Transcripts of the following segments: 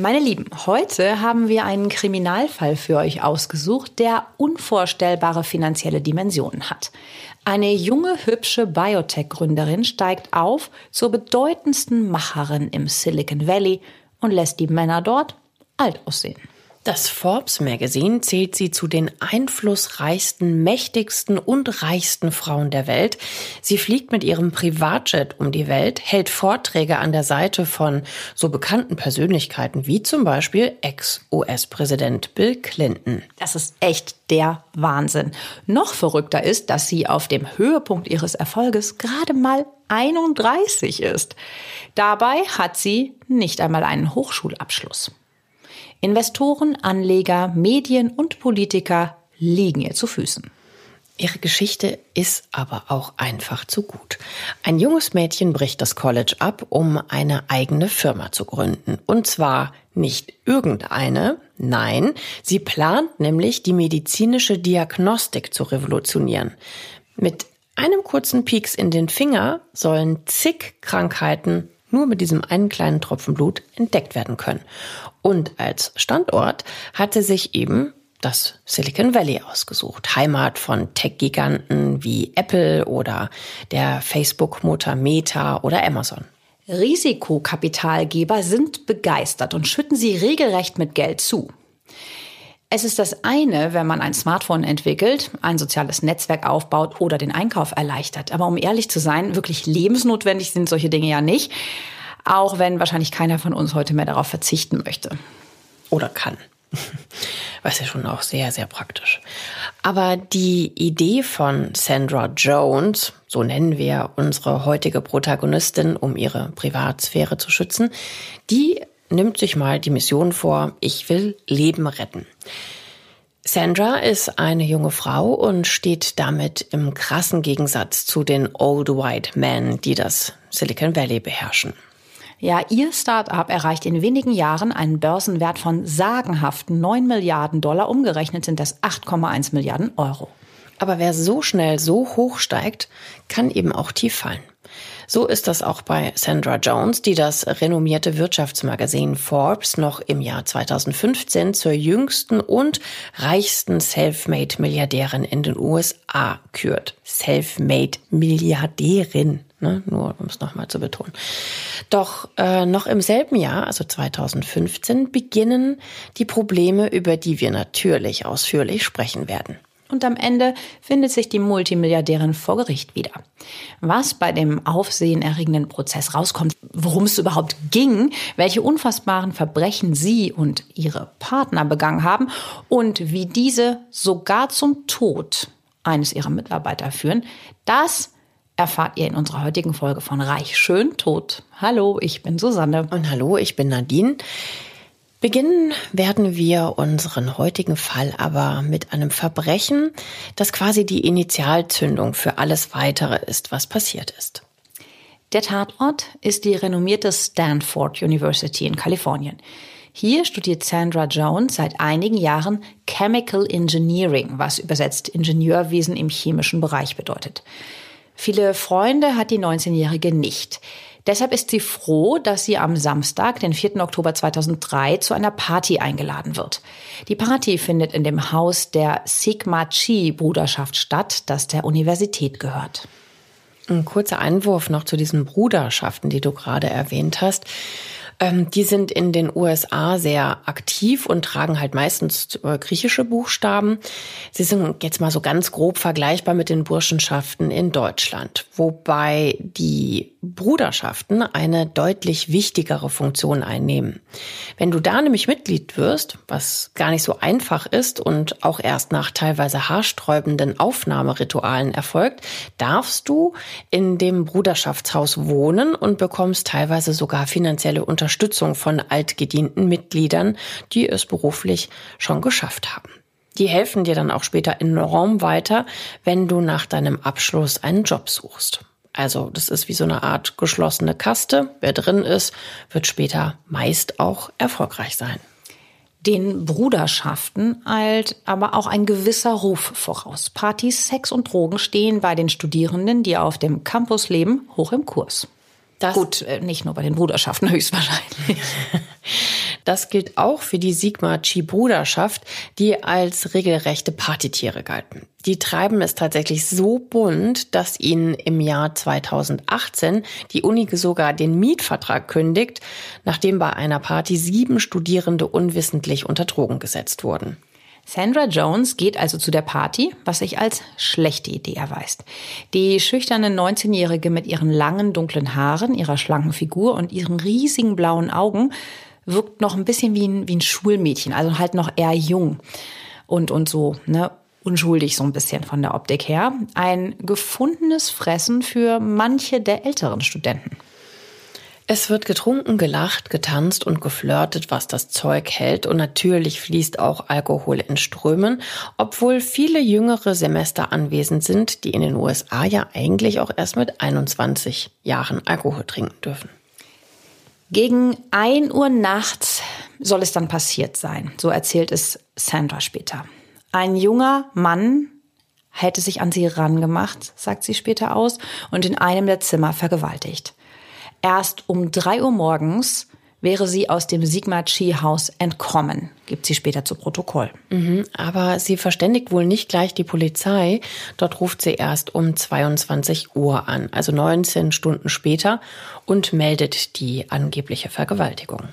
Meine Lieben, heute haben wir einen Kriminalfall für euch ausgesucht, der unvorstellbare finanzielle Dimensionen hat. Eine junge, hübsche Biotech-Gründerin steigt auf zur bedeutendsten Macherin im Silicon Valley und lässt die Männer dort alt aussehen. Das Forbes Magazine zählt sie zu den einflussreichsten, mächtigsten und reichsten Frauen der Welt. Sie fliegt mit ihrem Privatjet um die Welt, hält Vorträge an der Seite von so bekannten Persönlichkeiten wie zum Beispiel Ex-US-Präsident Bill Clinton. Das ist echt der Wahnsinn. Noch verrückter ist, dass sie auf dem Höhepunkt ihres Erfolges gerade mal 31 ist. Dabei hat sie nicht einmal einen Hochschulabschluss. Investoren, Anleger, Medien und Politiker liegen ihr zu Füßen. Ihre Geschichte ist aber auch einfach zu gut. Ein junges Mädchen bricht das College ab, um eine eigene Firma zu gründen. Und zwar nicht irgendeine, nein, sie plant nämlich die medizinische Diagnostik zu revolutionieren. Mit einem kurzen Pieks in den Finger sollen zig Krankheiten nur mit diesem einen kleinen Tropfen Blut entdeckt werden können. Und als Standort hat sie sich eben das Silicon Valley ausgesucht, Heimat von Tech-Giganten wie Apple oder der Facebook-Mutter Meta oder Amazon. Risikokapitalgeber sind begeistert und schütten sie regelrecht mit Geld zu. Es ist das eine, wenn man ein Smartphone entwickelt, ein soziales Netzwerk aufbaut oder den Einkauf erleichtert. Aber um ehrlich zu sein, wirklich lebensnotwendig sind solche Dinge ja nicht. Auch wenn wahrscheinlich keiner von uns heute mehr darauf verzichten möchte. Oder kann. Was ja schon auch sehr, sehr praktisch. Aber die Idee von Sandra Jones, so nennen wir unsere heutige Protagonistin, um ihre Privatsphäre zu schützen, die nimmt sich mal die Mission vor, ich will Leben retten. Sandra ist eine junge Frau und steht damit im krassen Gegensatz zu den Old White Men, die das Silicon Valley beherrschen. Ja, ihr Start-up erreicht in wenigen Jahren einen Börsenwert von sagenhaften 9 Milliarden Dollar. Umgerechnet sind das 8,1 Milliarden Euro. Aber wer so schnell so hoch steigt, kann eben auch tief fallen. So ist das auch bei Sandra Jones, die das renommierte Wirtschaftsmagazin Forbes noch im Jahr 2015 zur jüngsten und reichsten Selfmade-Milliardärin in den USA kürt. Selfmade-Milliardärin. Ne, nur um es nochmal zu betonen. Doch äh, noch im selben Jahr, also 2015, beginnen die Probleme, über die wir natürlich ausführlich sprechen werden. Und am Ende findet sich die Multimilliardärin vor Gericht wieder. Was bei dem aufsehenerregenden Prozess rauskommt, worum es überhaupt ging, welche unfassbaren Verbrechen sie und ihre Partner begangen haben und wie diese sogar zum Tod eines ihrer Mitarbeiter führen, das erfahrt ihr in unserer heutigen Folge von Reich Schön Tot. Hallo, ich bin Susanne. Und hallo, ich bin Nadine. Beginnen werden wir unseren heutigen Fall aber mit einem Verbrechen, das quasi die Initialzündung für alles weitere ist, was passiert ist. Der Tatort ist die renommierte Stanford University in Kalifornien. Hier studiert Sandra Jones seit einigen Jahren Chemical Engineering, was übersetzt Ingenieurwesen im chemischen Bereich bedeutet. Viele Freunde hat die 19-Jährige nicht. Deshalb ist sie froh, dass sie am Samstag, den 4. Oktober 2003, zu einer Party eingeladen wird. Die Party findet in dem Haus der Sigma Chi Bruderschaft statt, das der Universität gehört. Ein kurzer Einwurf noch zu diesen Bruderschaften, die du gerade erwähnt hast. Ähm, die sind in den USA sehr aktiv und tragen halt meistens äh, griechische Buchstaben. Sie sind jetzt mal so ganz grob vergleichbar mit den Burschenschaften in Deutschland, wobei die Bruderschaften eine deutlich wichtigere Funktion einnehmen. Wenn du da nämlich Mitglied wirst, was gar nicht so einfach ist und auch erst nach teilweise haarsträubenden Aufnahmeritualen erfolgt, darfst du in dem Bruderschaftshaus wohnen und bekommst teilweise sogar finanzielle Unterstützung von altgedienten Mitgliedern, die es beruflich schon geschafft haben. Die helfen dir dann auch später enorm weiter, wenn du nach deinem Abschluss einen Job suchst. Also das ist wie so eine Art geschlossene Kaste. Wer drin ist, wird später meist auch erfolgreich sein. Den Bruderschaften eilt aber auch ein gewisser Ruf voraus. Partys, Sex und Drogen stehen bei den Studierenden, die auf dem Campus leben, hoch im Kurs. Das Gut, äh, nicht nur bei den Bruderschaften höchstwahrscheinlich. Das gilt auch für die Sigma Chi Bruderschaft, die als regelrechte Partytiere galten. Die treiben es tatsächlich so bunt, dass ihnen im Jahr 2018 die Uni sogar den Mietvertrag kündigt, nachdem bei einer Party sieben Studierende unwissentlich unter Drogen gesetzt wurden. Sandra Jones geht also zu der Party, was sich als schlechte Idee erweist. Die schüchterne 19-Jährige mit ihren langen dunklen Haaren, ihrer schlanken Figur und ihren riesigen blauen Augen wirkt noch ein bisschen wie ein, wie ein Schulmädchen, also halt noch eher jung und, und so, ne, unschuldig so ein bisschen von der Optik her. Ein gefundenes Fressen für manche der älteren Studenten. Es wird getrunken, gelacht, getanzt und geflirtet, was das Zeug hält. Und natürlich fließt auch Alkohol in Strömen, obwohl viele jüngere Semester anwesend sind, die in den USA ja eigentlich auch erst mit 21 Jahren Alkohol trinken dürfen. Gegen ein Uhr nachts soll es dann passiert sein. So erzählt es Sandra später. Ein junger Mann hätte sich an sie rangemacht, sagt sie später aus, und in einem der Zimmer vergewaltigt. Erst um drei Uhr morgens wäre sie aus dem Sigma Chi Haus entkommen, gibt sie später zu Protokoll. Mhm, aber sie verständigt wohl nicht gleich die Polizei. Dort ruft sie erst um 22 Uhr an, also 19 Stunden später, und meldet die angebliche Vergewaltigung.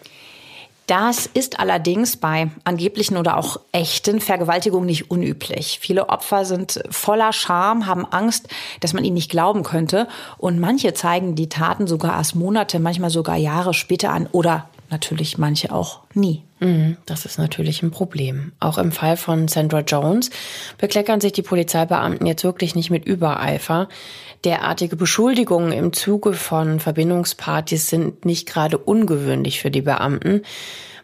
Das ist allerdings bei angeblichen oder auch echten Vergewaltigungen nicht unüblich. Viele Opfer sind voller Scham, haben Angst, dass man ihnen nicht glauben könnte. Und manche zeigen die Taten sogar erst Monate, manchmal sogar Jahre später an oder natürlich manche auch nie. Mhm, das ist natürlich ein Problem. Auch im Fall von Sandra Jones bekleckern sich die Polizeibeamten jetzt wirklich nicht mit Übereifer. Derartige Beschuldigungen im Zuge von Verbindungspartys sind nicht gerade ungewöhnlich für die Beamten.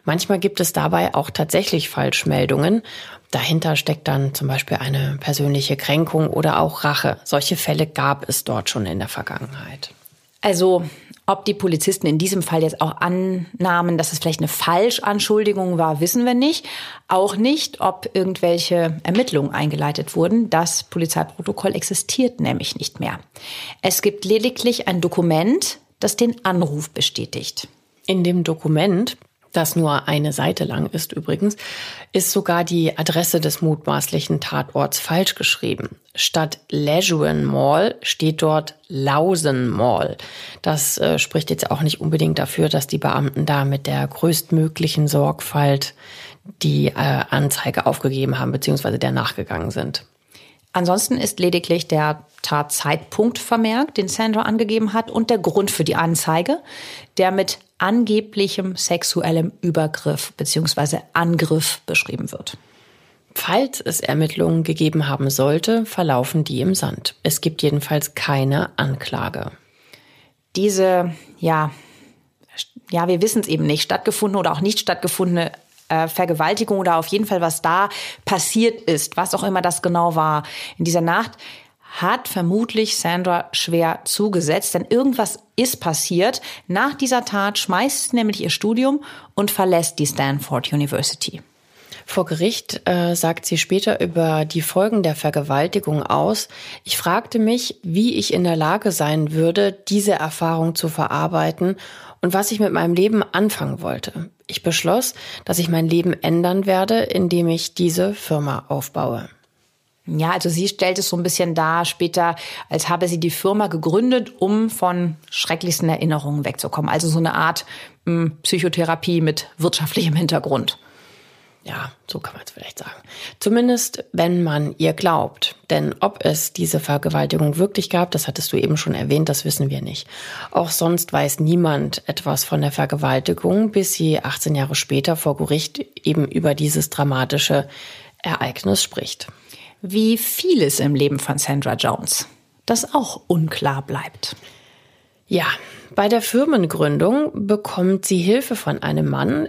Manchmal gibt es dabei auch tatsächlich Falschmeldungen. Dahinter steckt dann zum Beispiel eine persönliche Kränkung oder auch Rache. Solche Fälle gab es dort schon in der Vergangenheit. Also ob die Polizisten in diesem Fall jetzt auch annahmen, dass es vielleicht eine Falschanschuldigung war, wissen wir nicht. Auch nicht, ob irgendwelche Ermittlungen eingeleitet wurden. Das Polizeiprotokoll existiert nämlich nicht mehr. Es gibt lediglich ein Dokument, das den Anruf bestätigt. In dem Dokument das nur eine Seite lang ist übrigens, ist sogar die Adresse des mutmaßlichen Tatorts falsch geschrieben. Statt Lejeune Mall steht dort Lausen Mall. Das äh, spricht jetzt auch nicht unbedingt dafür, dass die Beamten da mit der größtmöglichen Sorgfalt die äh, Anzeige aufgegeben haben, beziehungsweise der nachgegangen sind. Ansonsten ist lediglich der Tatzeitpunkt vermerkt, den Sandra angegeben hat, und der Grund für die Anzeige, der mit angeblichem sexuellem Übergriff bzw. Angriff beschrieben wird. Falls es Ermittlungen gegeben haben sollte, verlaufen die im Sand. Es gibt jedenfalls keine Anklage. Diese, ja, ja, wir wissen es eben nicht, stattgefundene oder auch nicht stattgefundene äh, Vergewaltigung oder auf jeden Fall, was da passiert ist, was auch immer das genau war in dieser Nacht, hat vermutlich Sandra schwer zugesetzt, denn irgendwas ist passiert. Nach dieser Tat schmeißt sie nämlich ihr Studium und verlässt die Stanford University. Vor Gericht äh, sagt sie später über die Folgen der Vergewaltigung aus. Ich fragte mich, wie ich in der Lage sein würde, diese Erfahrung zu verarbeiten und was ich mit meinem Leben anfangen wollte. Ich beschloss, dass ich mein Leben ändern werde, indem ich diese Firma aufbaue. Ja, also sie stellt es so ein bisschen dar später, als habe sie die Firma gegründet, um von schrecklichsten Erinnerungen wegzukommen. Also so eine Art mh, hm, Psychotherapie mit wirtschaftlichem Hintergrund. Ja, so kann man es vielleicht sagen. Zumindest, wenn man ihr glaubt. Denn ob es diese Vergewaltigung wirklich gab, das hattest du eben schon erwähnt, das wissen wir nicht. Auch sonst weiß niemand etwas von der Vergewaltigung, bis sie 18 Jahre später vor Gericht eben über dieses dramatische Ereignis spricht. Wie vieles im Leben von Sandra Jones, das auch unklar bleibt. Ja, bei der Firmengründung bekommt sie Hilfe von einem Mann,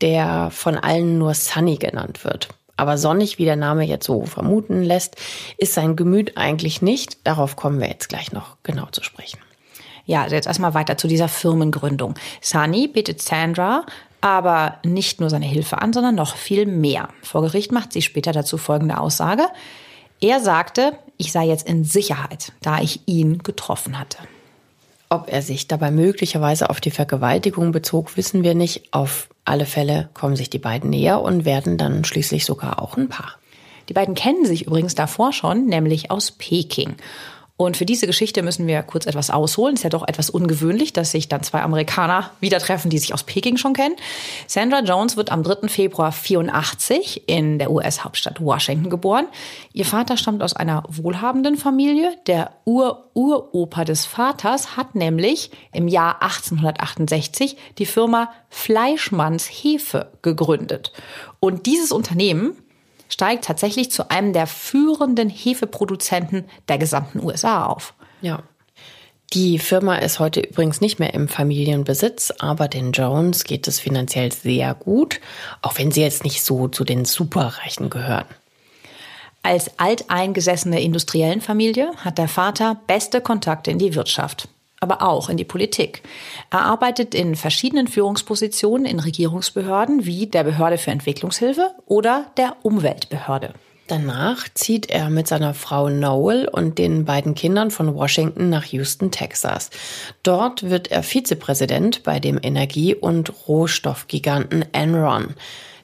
der von allen nur Sunny genannt wird. Aber sonnig, wie der Name jetzt so vermuten lässt, ist sein Gemüt eigentlich nicht. Darauf kommen wir jetzt gleich noch genau zu sprechen. Ja, also jetzt erstmal weiter zu dieser Firmengründung. Sunny bittet Sandra aber nicht nur seine Hilfe an, sondern noch viel mehr. Vor Gericht macht sie später dazu folgende Aussage. Er sagte, ich sei jetzt in Sicherheit, da ich ihn getroffen hatte. Ob er sich dabei möglicherweise auf die Vergewaltigung bezog, wissen wir nicht. Auf alle Fälle kommen sich die beiden näher und werden dann schließlich sogar auch ein Paar. Die beiden kennen sich übrigens davor schon, nämlich aus Peking. Und für diese Geschichte müssen wir kurz etwas ausholen. Ist ja doch etwas ungewöhnlich, dass sich dann zwei Amerikaner wieder treffen, die sich aus Peking schon kennen. Sandra Jones wird am 3. Februar 84 in der US-Hauptstadt Washington geboren. Ihr Vater stammt aus einer wohlhabenden Familie. Der Ur-Uropa des Vaters hat nämlich im Jahr 1868 die Firma Fleischmanns Hefe gegründet. Und dieses Unternehmen steigt tatsächlich zu einem der führenden Hefeproduzenten der gesamten USA auf. Ja. Die Firma ist heute übrigens nicht mehr im Familienbesitz, aber den Jones geht es finanziell sehr gut, auch wenn sie jetzt nicht so zu den Superreichen gehören. Als alteingesessene Industriellenfamilie hat der Vater beste Kontakte in die Wirtschaft aber auch in die Politik. Er arbeitet in verschiedenen Führungspositionen in Regierungsbehörden wie der Behörde für Entwicklungshilfe oder der Umweltbehörde. Danach zieht er mit seiner Frau Noel und den beiden Kindern von Washington nach Houston, Texas. Dort wird er Vizepräsident bei dem Energie- und Rohstoffgiganten Enron,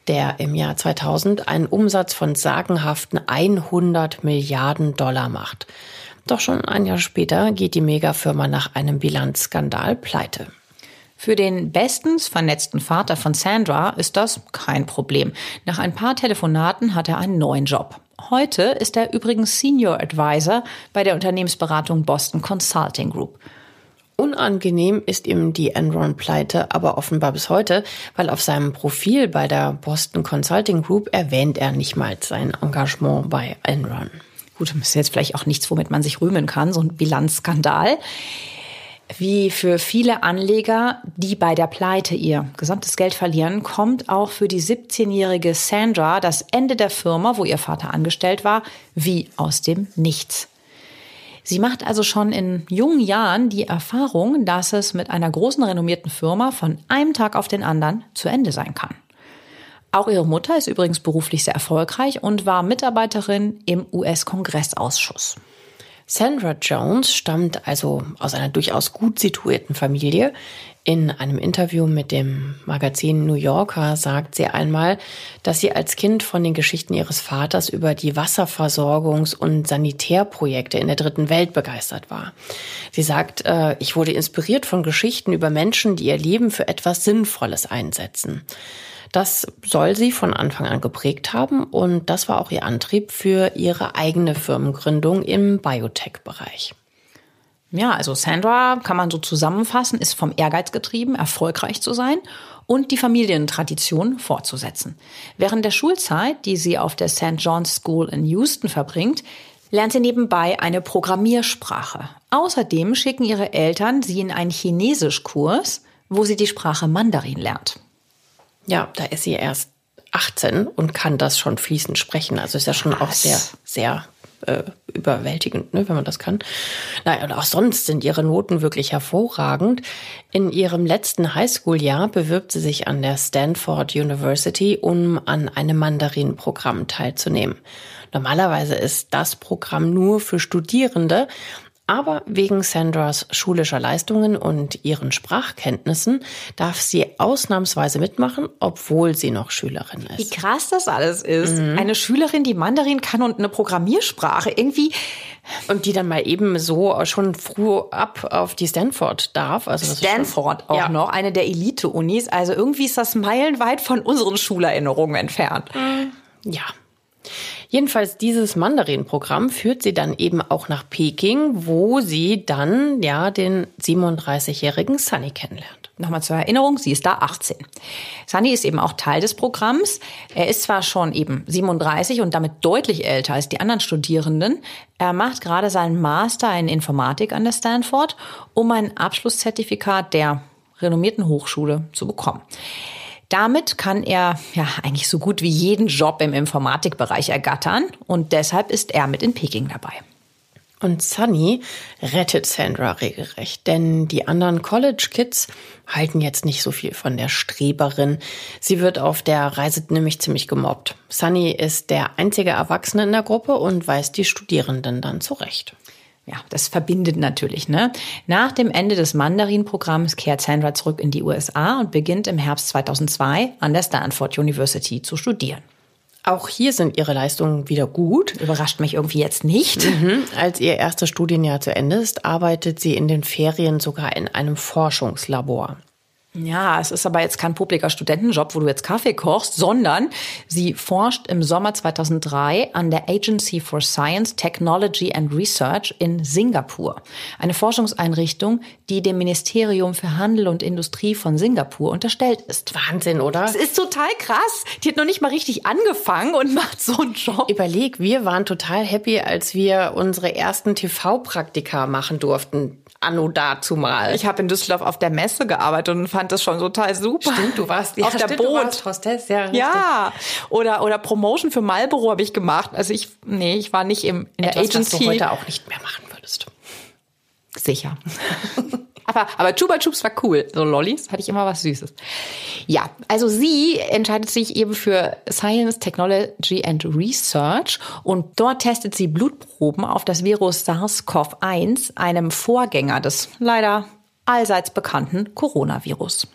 der im Jahr 2000 einen Umsatz von sagenhaften 100 Milliarden Dollar macht. Doch schon ein Jahr später geht die Megafirma nach einem Bilanzskandal pleite. Für den bestens vernetzten Vater von Sandra ist das kein Problem. Nach ein paar Telefonaten hat er einen neuen Job. Heute ist er übrigens Senior Advisor bei der Unternehmensberatung Boston Consulting Group. Unangenehm ist ihm die Enron-Pleite aber offenbar bis heute, weil auf seinem Profil bei der Boston Consulting Group erwähnt er nicht mal sein Engagement bei Enron. Gut, das ist jetzt vielleicht auch nichts, womit man sich rühmen kann, so ein Bilanzskandal. Wie für viele Anleger, die bei der Pleite ihr gesamtes Geld verlieren, kommt auch für die 17-jährige Sandra das Ende der Firma, wo ihr Vater angestellt war, wie aus dem Nichts. Sie macht also schon in jungen Jahren die Erfahrung, dass es mit einer großen renommierten Firma von einem Tag auf den anderen zu Ende sein kann. Auch ihre Mutter ist übrigens beruflich sehr erfolgreich und war Mitarbeiterin im US-Kongressausschuss. Sandra Jones stammt also aus einer durchaus gut situierten Familie. In einem Interview mit dem Magazin New Yorker sagt sie einmal, dass sie als Kind von den Geschichten ihres Vaters über die Wasserversorgungs- und Sanitärprojekte in der dritten Welt begeistert war. Sie sagt, äh, ich wurde inspiriert von Geschichten über Menschen, die ihr Leben für etwas Sinnvolles einsetzen. Das soll sie von Anfang an geprägt haben und das war auch ihr Antrieb für ihre eigene Firmengründung im Biotech-Bereich. Ja, also Sandra kann man so zusammenfassen, ist vom Ehrgeiz getrieben, erfolgreich zu sein und die Familientradition fortzusetzen. Während der Schulzeit, die sie auf der St. John's School in Houston verbringt, lernt sie nebenbei eine Programmiersprache. Außerdem schicken ihre Eltern sie in einen Chinesischkurs, wo sie die Sprache Mandarin lernt. Ja, da ist sie erst 18 und kann das schon fließend sprechen. Also ist ja schon Was? auch sehr, sehr äh, überwältigend, ne, wenn man das kann. Naja, und auch sonst sind ihre Noten wirklich hervorragend. In ihrem letzten Highschool-Jahr bewirbt sie sich an der Stanford University, um an einem Mandarin-Programm teilzunehmen. Normalerweise ist das Programm nur für Studierende, Aber wegen Sandras schulischer Leistungen und ihren Sprachkenntnissen darf sie ausnahmsweise mitmachen, obwohl sie noch Schülerin ist. Wie krass das alles ist. Mhm. Eine Schülerin, die Mandarin kann und eine Programmiersprache. Irgendwie. Und die dann mal eben so schon früh ab auf die Stanford darf. Also Stanford schon, auch ja. noch, eine der Elite-Unis. Also irgendwie ist das meilenweit von unseren Schulerinnerungen entfernt. Ja. Jedenfalls dieses Mandarin-Programm führt sie dann eben auch nach Peking, wo sie dann ja den 37-jährigen Sunny kennenlernt. Nochmal zur Erinnerung, sie ist da 18. Sunny ist eben auch Teil des Programms. Er ist zwar schon eben 37 und damit deutlich älter als die anderen Studierenden. Er macht gerade seinen Master in Informatik an der Stanford, um ein Abschlusszertifikat der renommierten Hochschule zu bekommen. Damit kann er ja eigentlich so gut wie jeden Job im Informatikbereich ergattern und deshalb ist er mit in Peking dabei. Und Sunny rettet Sandra regelrecht, denn die anderen College Kids halten jetzt nicht so viel von der Streberin. Sie wird auf der Reise nämlich ziemlich gemobbt. Sunny ist der einzige Erwachsene in der Gruppe und weist die Studierenden dann zurecht. Ja, das verbindet natürlich. Ne? Nach dem Ende des Mandarin-Programms kehrt Sandra zurück in die USA und beginnt im Herbst 2002 an der Stanford University zu studieren. Auch hier sind ihre Leistungen wieder gut. Überrascht mich irgendwie jetzt nicht. Mhm. Als ihr erstes Studienjahr zu Ende ist, arbeitet sie in den Ferien sogar in einem Forschungslabor. Ja, es ist aber jetzt kein publiker Studentenjob, wo du jetzt Kaffee kochst, sondern sie forscht im Sommer 2003 an der Agency for Science, Technology and Research in Singapur. Eine Forschungseinrichtung, die dem Ministerium für Handel und Industrie von Singapur unterstellt ist. Wahnsinn, oder? Das ist total krass. Die hat noch nicht mal richtig angefangen und macht so einen Job. Überleg, wir waren total happy, als wir unsere ersten TV-Praktika machen durften anno dazu mal. Ich habe in Düsseldorf auf der Messe gearbeitet und fand das schon total super. Stimmt, du warst ja, auf der Boot. Hostess, ja. Ja, oder oder Promotion für Marlboro habe ich gemacht. Also ich nee, ich war nicht im in Etwas, der Agency. Was du heute auch nicht mehr machen würdest. Sicher. Aber, aber Chupa Chups war cool. So Lollis hatte ich immer was Süßes. Ja, also sie entscheidet sich eben für Science, Technology and Research und dort testet sie Blutproben auf das Virus SARS-CoV-1, einem Vorgänger des leider allseits bekannten Coronavirus.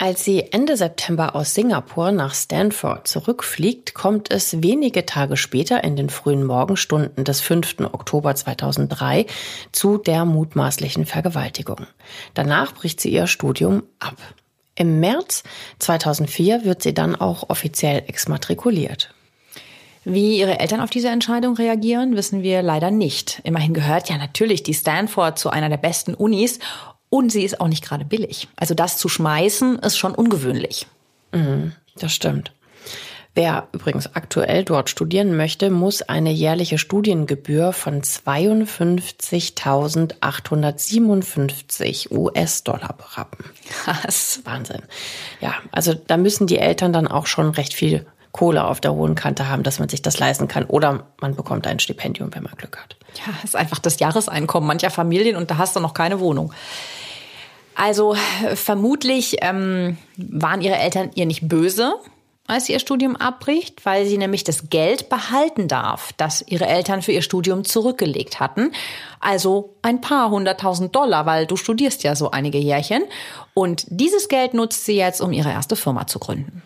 Als sie Ende September aus Singapur nach Stanford zurückfliegt, kommt es wenige Tage später in den frühen Morgenstunden des 5. Oktober 2003 zu der mutmaßlichen Vergewaltigung. Danach bricht sie ihr Studium ab. Im März 2004 wird sie dann auch offiziell exmatrikuliert. Wie ihre Eltern auf diese Entscheidung reagieren, wissen wir leider nicht. Immerhin gehört ja natürlich die Stanford zu einer der besten Unis und sie ist auch nicht gerade billig. Also das zu schmeißen ist schon ungewöhnlich. Mhm, das stimmt. Wer übrigens aktuell dort studieren möchte, muss eine jährliche Studiengebühr von 52.857 US-Dollar berappen. Krass. Wahnsinn. Ja, also da müssen die Eltern dann auch schon recht viel Kohle auf der hohen Kante haben, dass man sich das leisten kann. Oder man bekommt ein Stipendium, wenn man Glück hat. Ja, ist einfach das Jahreseinkommen mancher Familien und da hast du noch keine Wohnung. Also vermutlich ähm, waren ihre Eltern ihr nicht böse, als sie ihr Studium abbricht, weil sie nämlich das Geld behalten darf, das ihre Eltern für ihr Studium zurückgelegt hatten. Also ein paar hunderttausend Dollar, weil du studierst ja so einige Jährchen. Und dieses Geld nutzt sie jetzt, um ihre erste Firma zu gründen.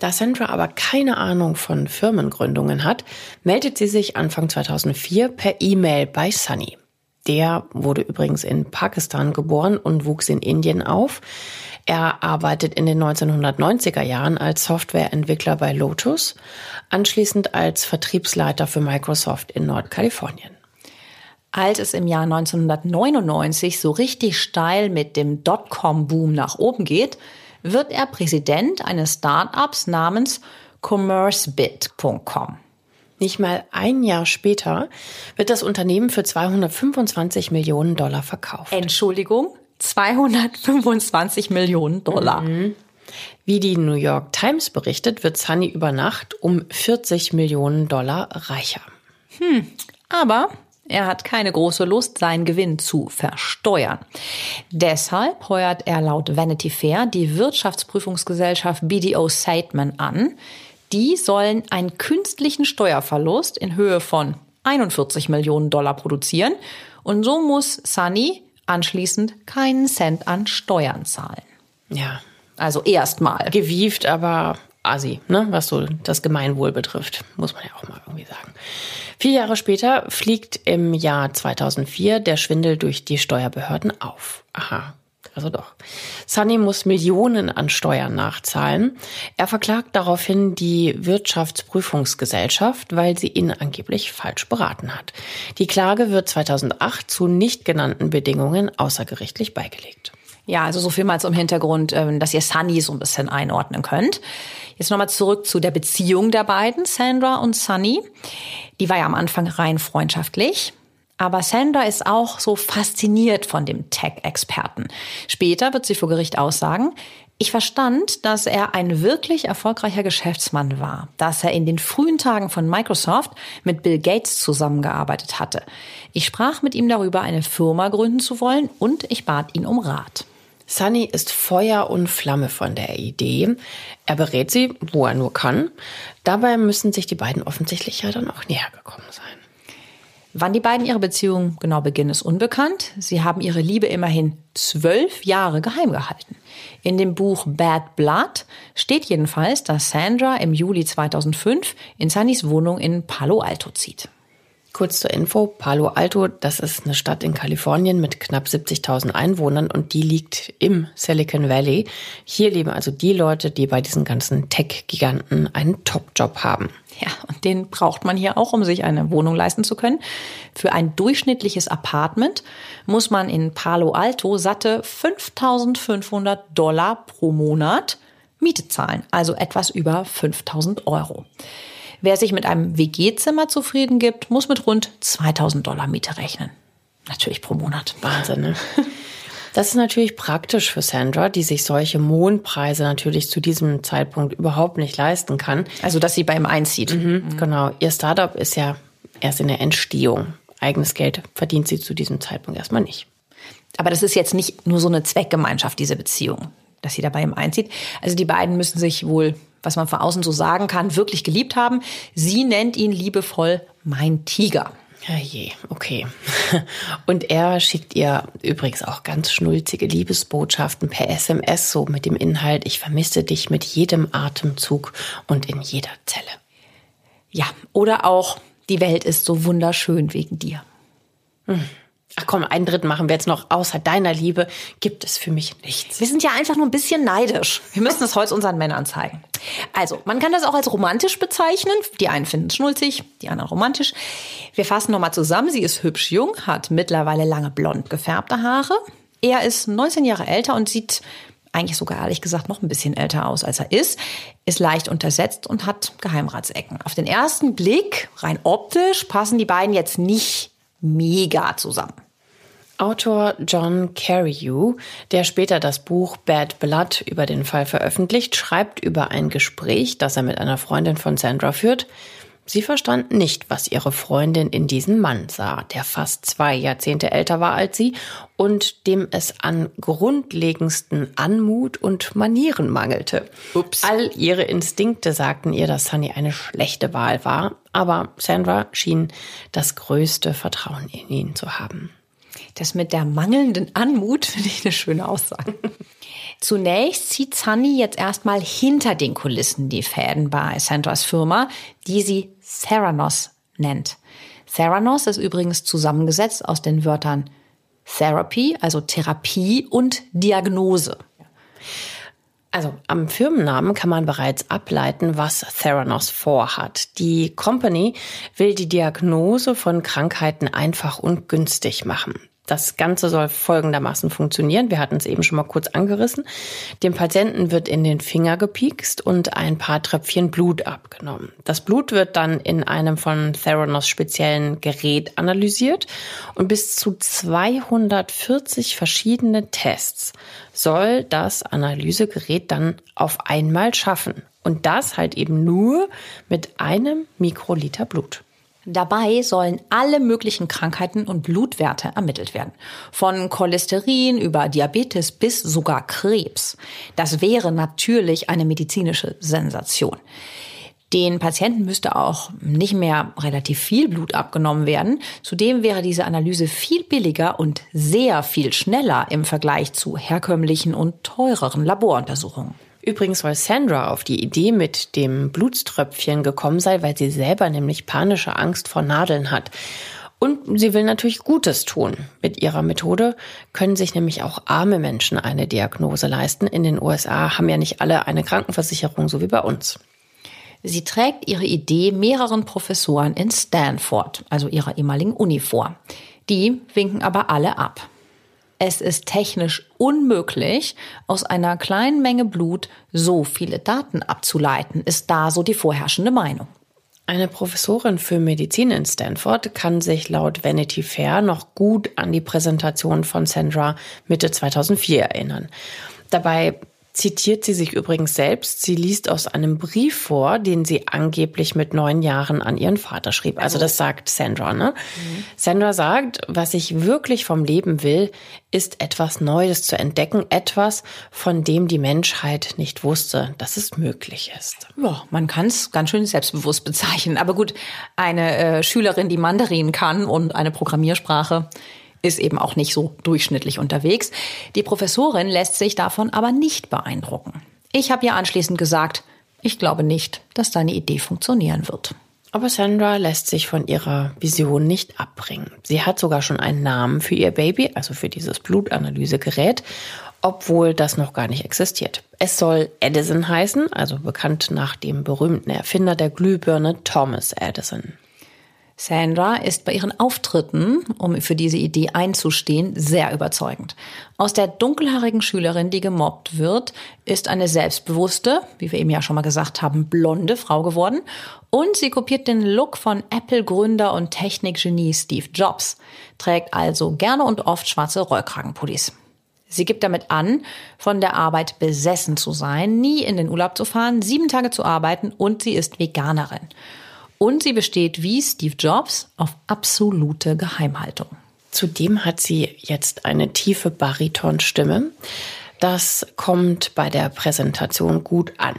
Da Sandra aber keine Ahnung von Firmengründungen hat, meldet sie sich Anfang 2004 per E-Mail bei Sunny. Der wurde übrigens in Pakistan geboren und wuchs in Indien auf. Er arbeitet in den 1990er Jahren als Softwareentwickler bei Lotus, anschließend als Vertriebsleiter für Microsoft in Nordkalifornien. Als es im Jahr 1999 so richtig steil mit dem Dotcom-Boom nach oben geht, wird er Präsident eines Startups namens commercebit.com. Nicht mal ein Jahr später wird das Unternehmen für 225 Millionen Dollar verkauft. Entschuldigung, 225 Millionen Dollar. Mhm. Wie die New York Times berichtet, wird Sunny über Nacht um 40 Millionen Dollar reicher. Hm, aber er hat keine große Lust, seinen Gewinn zu versteuern. Deshalb heuert er laut Vanity Fair die Wirtschaftsprüfungsgesellschaft BDO Seidman an, die sollen einen künstlichen Steuerverlust in Höhe von 41 Millionen Dollar produzieren. Und so muss Sunny anschließend keinen Cent an Steuern zahlen. Ja. Also erstmal. Gewieft, aber assi, ne? was so das Gemeinwohl betrifft, muss man ja auch mal irgendwie sagen. Vier Jahre später fliegt im Jahr 2004 der Schwindel durch die Steuerbehörden auf. Aha, also doch. Sunny muss Millionen an Steuern nachzahlen. Er verklagt daraufhin die Wirtschaftsprüfungsgesellschaft, weil sie ihn angeblich falsch beraten hat. Die Klage wird 2008 zu nicht genannten Bedingungen außergerichtlich beigelegt. Ja, also so viel mal zum Hintergrund, ähm, dass ihr Sunny so ein bisschen einordnen könnt. Jetzt nochmal zurück zu der Beziehung der beiden, Sandra und Sunny. Die war ja am Anfang rein freundschaftlich. Aber Sandra ist auch so fasziniert von dem Tech-Experten. Später wird sie vor Gericht aussagen, ich verstand, dass er ein wirklich erfolgreicher Geschäftsmann war, dass er in den frühen Tagen von Microsoft mit Bill Gates zusammengearbeitet hatte. Ich sprach mit ihm darüber, eine Firma gründen zu wollen und ich bat ihn um Rat. Sunny ist Feuer und Flamme von der Idee. Er berät sie, wo er nur kann. Dabei müssen sich die beiden offensichtlich ja dann auch näher gekommen sein. Wann die beiden ihre Beziehung genau beginnen, ist unbekannt. Sie haben ihre Liebe immerhin zwölf Jahre geheim gehalten. In dem Buch Bad Blood steht jedenfalls, dass Sandra im Juli 2005 in Sunnys Wohnung in Palo Alto zieht. Kurz zur Info, Palo Alto, das ist eine Stadt in Kalifornien mit knapp 70.000 Einwohnern und die liegt im Silicon Valley. Hier leben also die Leute, die bei diesen ganzen Tech-Giganten einen Top-Job haben. Ja, und den braucht man hier auch, um sich eine Wohnung leisten zu können. Für ein durchschnittliches Apartment muss man in Palo Alto satte 5.500 Dollar pro Monat Miete zahlen, also etwas über 5.000 Euro. Wer sich mit einem WG-Zimmer zufrieden gibt, muss mit rund 2000 Dollar Miete rechnen. Natürlich pro Monat. Wahnsinn, ne? Das ist natürlich praktisch für Sandra, die sich solche Mondpreise natürlich zu diesem Zeitpunkt überhaupt nicht leisten kann. Also, dass sie bei ihm einzieht. Mhm, mhm. Genau. Ihr Startup ist ja erst in der Entstehung. Eigenes Geld verdient sie zu diesem Zeitpunkt erstmal nicht. Aber das ist jetzt nicht nur so eine Zweckgemeinschaft, diese Beziehung, dass sie da bei ihm einzieht. Also die beiden müssen sich wohl was man von außen so sagen kann, wirklich geliebt haben. Sie nennt ihn liebevoll mein Tiger. Ja je, okay. Und er schickt ihr übrigens auch ganz schnulzige Liebesbotschaften per SMS, so mit dem Inhalt, ich vermisse dich mit jedem Atemzug und in jeder Zelle. Ja, oder auch, die Welt ist so wunderschön wegen dir. Hm. Ach komm, einen dritten machen wir jetzt noch. Außer deiner Liebe gibt es für mich nichts. Wir sind ja einfach nur ein bisschen neidisch. Wir müssen es heute unseren Männern zeigen. Also, man kann das auch als romantisch bezeichnen. Die einen finden es schnulzig, die anderen romantisch. Wir fassen nochmal zusammen. Sie ist hübsch jung, hat mittlerweile lange blond gefärbte Haare. Er ist 19 Jahre älter und sieht eigentlich sogar ehrlich gesagt noch ein bisschen älter aus, als er ist, ist leicht untersetzt und hat Geheimratsecken. Auf den ersten Blick, rein optisch, passen die beiden jetzt nicht mega zusammen. Autor John Carreyrou, der später das Buch Bad Blood über den Fall veröffentlicht, schreibt über ein Gespräch, das er mit einer Freundin von Sandra führt. Sie verstand nicht, was ihre Freundin in diesen Mann sah, der fast zwei Jahrzehnte älter war als sie und dem es an grundlegendsten Anmut und Manieren mangelte. Ups. All ihre Instinkte sagten ihr, dass Sunny eine schlechte Wahl war, aber Sandra schien das größte Vertrauen in ihn zu haben. Das mit der mangelnden Anmut finde ich eine schöne Aussage. Zunächst zieht Sunny jetzt erstmal hinter den Kulissen die Fäden bei Sandras Firma, die sie Theranos nennt. Theranos ist übrigens zusammengesetzt aus den Wörtern Therapy, also Therapie und Diagnose. Also am Firmennamen kann man bereits ableiten, was Theranos vorhat. Die Company will die Diagnose von Krankheiten einfach und günstig machen. Das Ganze soll folgendermaßen funktionieren. Wir hatten es eben schon mal kurz angerissen. Dem Patienten wird in den Finger gepiekst und ein paar Tröpfchen Blut abgenommen. Das Blut wird dann in einem von Theranos speziellen Gerät analysiert und bis zu 240 verschiedene Tests soll das Analysegerät dann auf einmal schaffen. Und das halt eben nur mit einem Mikroliter Blut. Dabei sollen alle möglichen Krankheiten und Blutwerte ermittelt werden. Von Cholesterin über Diabetes bis sogar Krebs. Das wäre natürlich eine medizinische Sensation. Den Patienten müsste auch nicht mehr relativ viel Blut abgenommen werden. Zudem wäre diese Analyse viel billiger und sehr viel schneller im Vergleich zu herkömmlichen und teureren Laboruntersuchungen. Übrigens soll Sandra auf die Idee mit dem Blutströpfchen gekommen sein, weil sie selber nämlich panische Angst vor Nadeln hat. Und sie will natürlich Gutes tun. Mit ihrer Methode können sich nämlich auch arme Menschen eine Diagnose leisten. In den USA haben ja nicht alle eine Krankenversicherung, so wie bei uns. Sie trägt ihre Idee mehreren Professoren in Stanford, also ihrer ehemaligen Uni, vor. Die winken aber alle ab. Es ist technisch unmöglich, aus einer kleinen Menge Blut so viele Daten abzuleiten, ist da so die vorherrschende Meinung. Eine Professorin für Medizin in Stanford kann sich laut Vanity Fair noch gut an die Präsentation von Sandra Mitte 2004 erinnern. Dabei zitiert sie sich übrigens selbst. Sie liest aus einem Brief vor, den sie angeblich mit neun Jahren an ihren Vater schrieb. Also das sagt Sandra. Ne? Mhm. Sandra sagt, was ich wirklich vom Leben will, ist etwas Neues zu entdecken, etwas, von dem die Menschheit nicht wusste, dass es möglich ist. Ja, man kann es ganz schön selbstbewusst bezeichnen. Aber gut, eine äh, Schülerin, die Mandarin kann und eine Programmiersprache, ist eben auch nicht so durchschnittlich unterwegs. Die Professorin lässt sich davon aber nicht beeindrucken. Ich habe ihr anschließend gesagt, ich glaube nicht, dass deine Idee funktionieren wird. Aber Sandra lässt sich von ihrer Vision nicht abbringen. Sie hat sogar schon einen Namen für ihr Baby, also für dieses Blutanalysegerät, obwohl das noch gar nicht existiert. Es soll Edison heißen, also bekannt nach dem berühmten Erfinder der Glühbirne Thomas Edison. Sandra ist bei ihren Auftritten, um für diese Idee einzustehen, sehr überzeugend. Aus der dunkelhaarigen Schülerin, die gemobbt wird, ist eine selbstbewusste, wie wir eben ja schon mal gesagt haben, blonde Frau geworden. Und sie kopiert den Look von Apple-Gründer und Technikgenie Steve Jobs, trägt also gerne und oft schwarze Rollkragenpullis. Sie gibt damit an, von der Arbeit besessen zu sein, nie in den Urlaub zu fahren, sieben Tage zu arbeiten und sie ist Veganerin. Und sie besteht wie Steve Jobs auf absolute Geheimhaltung. Zudem hat sie jetzt eine tiefe Baritonstimme. Das kommt bei der Präsentation gut an.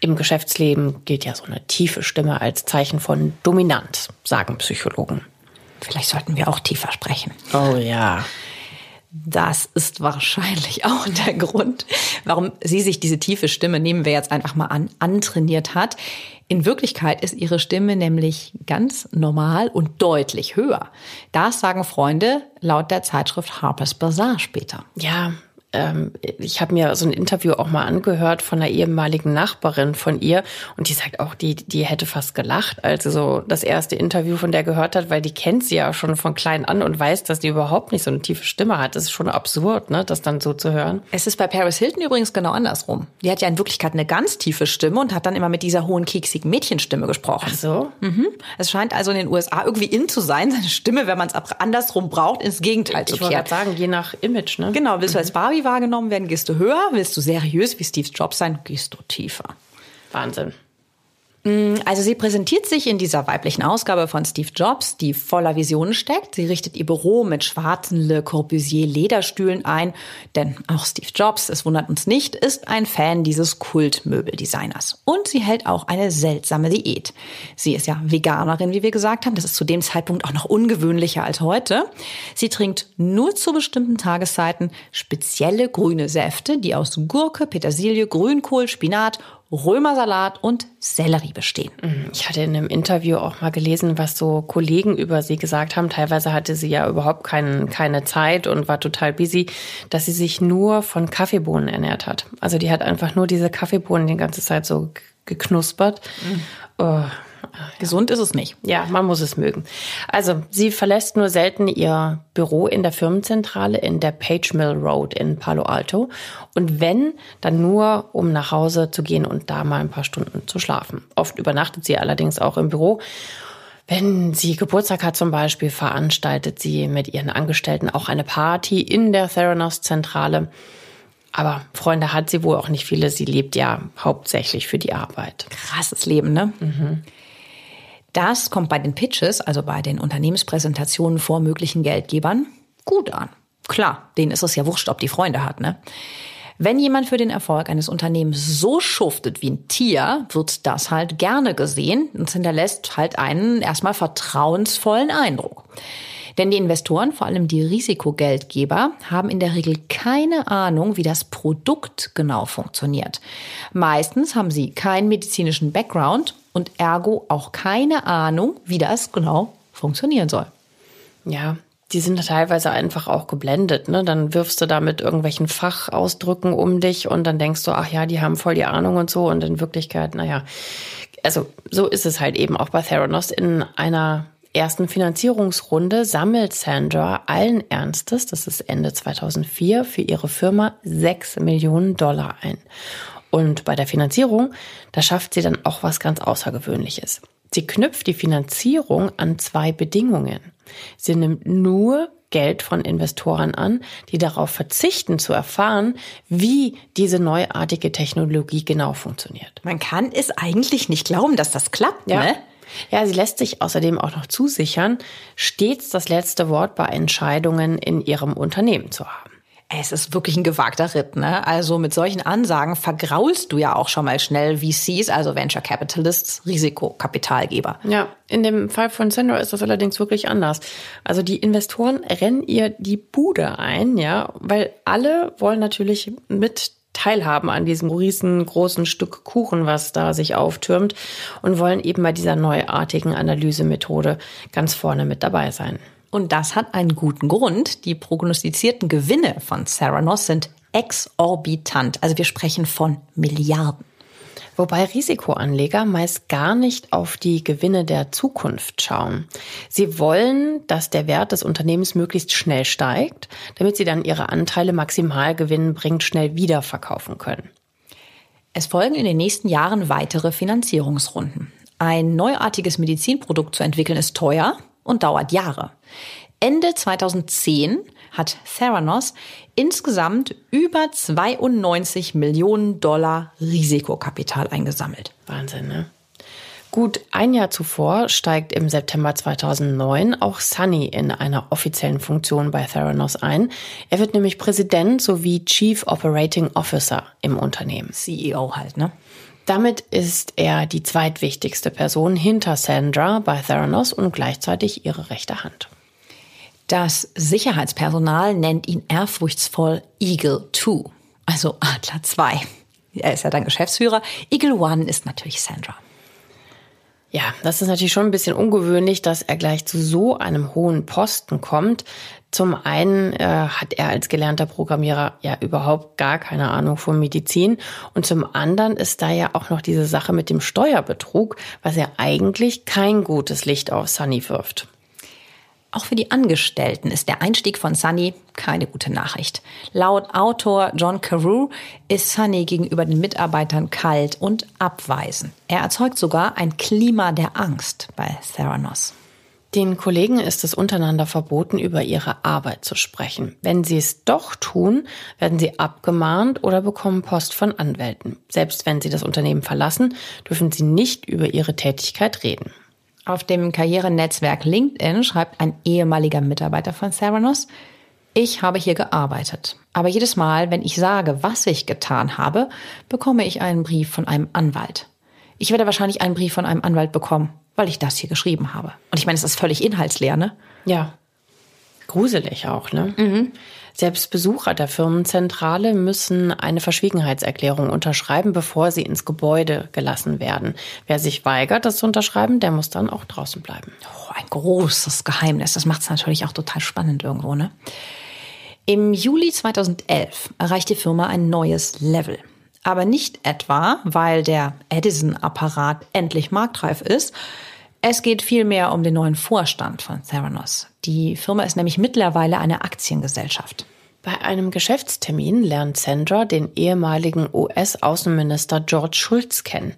Im Geschäftsleben gilt ja so eine tiefe Stimme als Zeichen von Dominanz, sagen Psychologen. Vielleicht sollten wir auch tiefer sprechen. Oh ja. Das ist wahrscheinlich auch der Grund, warum sie sich diese tiefe Stimme, nehmen wir jetzt einfach mal an, antrainiert hat. In Wirklichkeit ist ihre Stimme nämlich ganz normal und deutlich höher. Das sagen Freunde laut der Zeitschrift Harper's Bazaar später. Ja, ähm, ich habe mir so ein Interview auch mal angehört von einer ehemaligen Nachbarin von ihr und die sagt auch, die, die hätte fast gelacht, als sie so das erste Interview von der gehört hat, weil die kennt sie ja schon von klein an und weiß, dass die überhaupt nicht so eine tiefe Stimme hat. Das ist schon absurd, ne, das dann so zu hören. Es ist bei Paris Hilton übrigens genau andersrum. Die hat ja in Wirklichkeit eine ganz tiefe Stimme und hat dann immer mit dieser hohen, keksigen Mädchenstimme gesprochen. Ach so? Mhm. Es scheint also in den USA irgendwie in zu sein, seine Stimme, wenn man es andersrum braucht, ins Gegenteil zu kehren. Ich wollte sagen, je nach Image, ne? Genau, willst du als Barbie wahrgenommen werden, gehst du höher. Willst du seriös wie Steve Jobs sein, gehst du tiefer. Wahnsinn. Mm, also sie präsentiert sich in dieser weiblichen Ausgabe von Steve Jobs, die voller Visionen steckt. Sie richtet ihr Büro mit schwarzen Le Corbusier Lederstühlen ein, denn auch Steve Jobs, es wundert uns nicht, ist ein Fan dieses Kultmöbeldesigners. Und sie hält auch eine seltsame Diät. Sie ist ja Veganerin, wie wir gesagt haben. Das ist zu dem Zeitpunkt auch noch ungewöhnlicher als heute. Sie trinkt nur zu bestimmten Tageszeiten spezielle grüne Säfte, die aus Gurke, Petersilie, Grünkohl, Spinat Römersalat und Sellerie bestehen. Mhm. Ich hatte in einem Interview auch mal gelesen, was so Kollegen über sie gesagt haben. Teilweise hatte sie ja überhaupt kein, keine Zeit und war total busy, dass sie sich nur von Kaffeebohnen ernährt hat. Also die hat einfach nur diese Kaffeebohnen die ganze Zeit so geknuspert. Mhm. Oh, Gesund ist es nicht. Ja, man muss es mögen. Also, sie verlässt nur selten ihr Büro in der Firmenzentrale in der Page Mill Road in Palo Alto. Und wenn, dann nur, um nach Hause zu gehen und da mal ein paar Stunden zu schlafen. Oft übernachtet sie allerdings auch im Büro. Wenn sie Geburtstag hat zum Beispiel, veranstaltet sie mit ihren Angestellten auch eine Party in der Theranos-Zentrale. Aber Freunde hat sie wohl auch nicht viele. Sie lebt ja hauptsächlich für die Arbeit. Krasses Leben, ne? Mhm. Das kommt bei den Pitches, also bei den Unternehmenspräsentationen vor möglichen Geldgebern, gut an. Klar, denen ist es ja wurscht, ob die Freunde hat, ne? Wenn jemand für den Erfolg eines Unternehmens so schuftet wie ein Tier, wird das halt gerne gesehen und hinterlässt halt einen erstmal vertrauensvollen Eindruck. Denn die Investoren, vor allem die Risikogeldgeber, haben in der Regel keine Ahnung, wie das Produkt genau funktioniert. Meistens haben sie keinen medizinischen Background und ergo auch keine Ahnung, wie das genau funktionieren soll. Ja, die sind teilweise einfach auch geblendet. Ne? Dann wirfst du da mit irgendwelchen Fachausdrücken um dich und dann denkst du, ach ja, die haben voll die Ahnung und so. Und in Wirklichkeit, naja, also so ist es halt eben auch bei Theranos. In einer ersten Finanzierungsrunde sammelt Sandra allen Ernstes, das ist Ende 2004, für ihre Firma 6 Millionen Dollar ein. Und bei der Finanzierung, da schafft sie dann auch was ganz Außergewöhnliches. Sie knüpft die Finanzierung an zwei Bedingungen. Sie nimmt nur Geld von Investoren an, die darauf verzichten zu erfahren, wie diese neuartige Technologie genau funktioniert. Man kann es eigentlich nicht glauben, dass das klappt, ja. ne? Ja, sie lässt sich außerdem auch noch zusichern, stets das letzte Wort bei Entscheidungen in ihrem Unternehmen zu haben. Es ist wirklich ein gewagter Ritt, ne? Also mit solchen Ansagen vergraulst du ja auch schon mal schnell VCs, also Venture Capitalists, Risikokapitalgeber. Ja, in dem Fall von Sandra ist das allerdings wirklich anders. Also die Investoren rennen ihr die Bude ein, ja, weil alle wollen natürlich mit teilhaben an diesem riesengroßen Stück Kuchen, was da sich auftürmt und wollen eben bei dieser neuartigen Analysemethode ganz vorne mit dabei sein. Und das hat einen guten Grund. Die prognostizierten Gewinne von Theranos sind exorbitant. Also wir sprechen von Milliarden. Wobei Risikoanleger meist gar nicht auf die Gewinne der Zukunft schauen. Sie wollen, dass der Wert des Unternehmens möglichst schnell steigt, damit sie dann ihre Anteile maximal gewinnbringend schnell wiederverkaufen können. Es folgen in den nächsten Jahren weitere Finanzierungsrunden. Ein neuartiges Medizinprodukt zu entwickeln ist teuer und dauert Jahre. Ende 2010 hat Theranos insgesamt über 92 Millionen Dollar Risikokapital eingesammelt. Wahnsinn, ne? Gut ein Jahr zuvor steigt im September 2009 auch Sunny in einer offiziellen Funktion bei Theranos ein. Er wird nämlich Präsident sowie Chief Operating Officer im Unternehmen. CEO halt, ne? Damit ist er die zweitwichtigste Person hinter Sandra bei Theranos und gleichzeitig ihre rechte Hand. Das Sicherheitspersonal nennt ihn ehrfurchtsvoll Eagle 2, also Adler 2. Er ist ja dann Geschäftsführer. Eagle 1 ist natürlich Sandra. Ja, das ist natürlich schon ein bisschen ungewöhnlich, dass er gleich zu so einem hohen Posten kommt. Zum einen äh, hat er als gelernter Programmierer ja überhaupt gar keine Ahnung von Medizin und zum anderen ist da ja auch noch diese Sache mit dem Steuerbetrug, was ja eigentlich kein gutes Licht auf Sunny wirft. Auch für die Angestellten ist der Einstieg von Sunny keine gute Nachricht. Laut Autor John Carew ist Sunny gegenüber den Mitarbeitern kalt und abweisend. Er erzeugt sogar ein Klima der Angst bei Theranos. Den Kollegen ist es untereinander verboten, über ihre Arbeit zu sprechen. Wenn sie es doch tun, werden sie abgemahnt oder bekommen Post von Anwälten. Selbst wenn sie das Unternehmen verlassen, dürfen sie nicht über ihre Tätigkeit reden. Auf dem Karrierenetzwerk LinkedIn schreibt ein ehemaliger Mitarbeiter von Theranos, ich habe hier gearbeitet. Aber jedes Mal, wenn ich sage, was ich getan habe, bekomme ich einen Brief von einem Anwalt. Ich werde wahrscheinlich einen Brief von einem Anwalt bekommen, weil ich das hier geschrieben habe. Und ich meine, es ist völlig inhaltsleer, ne? Ja. Gruselig auch, ne? Mhm. Selbst Besucher der Firmenzentrale müssen eine Verschwiegenheitserklärung unterschreiben, bevor sie ins Gebäude gelassen werden. Wer sich weigert, das zu unterschreiben, der muss dann auch draußen bleiben. Oh, ein großes Geheimnis. Das macht es natürlich auch total spannend irgendwo, ne? Im Juli 2011 erreicht die Firma ein neues Level. Aber nicht etwa, weil der Edison-Apparat endlich marktreif ist, es geht vielmehr um den neuen Vorstand von Theranos. Die Firma ist nämlich mittlerweile eine Aktiengesellschaft. Bei einem Geschäftstermin lernt Sandra den ehemaligen US-Außenminister George Schulz kennen.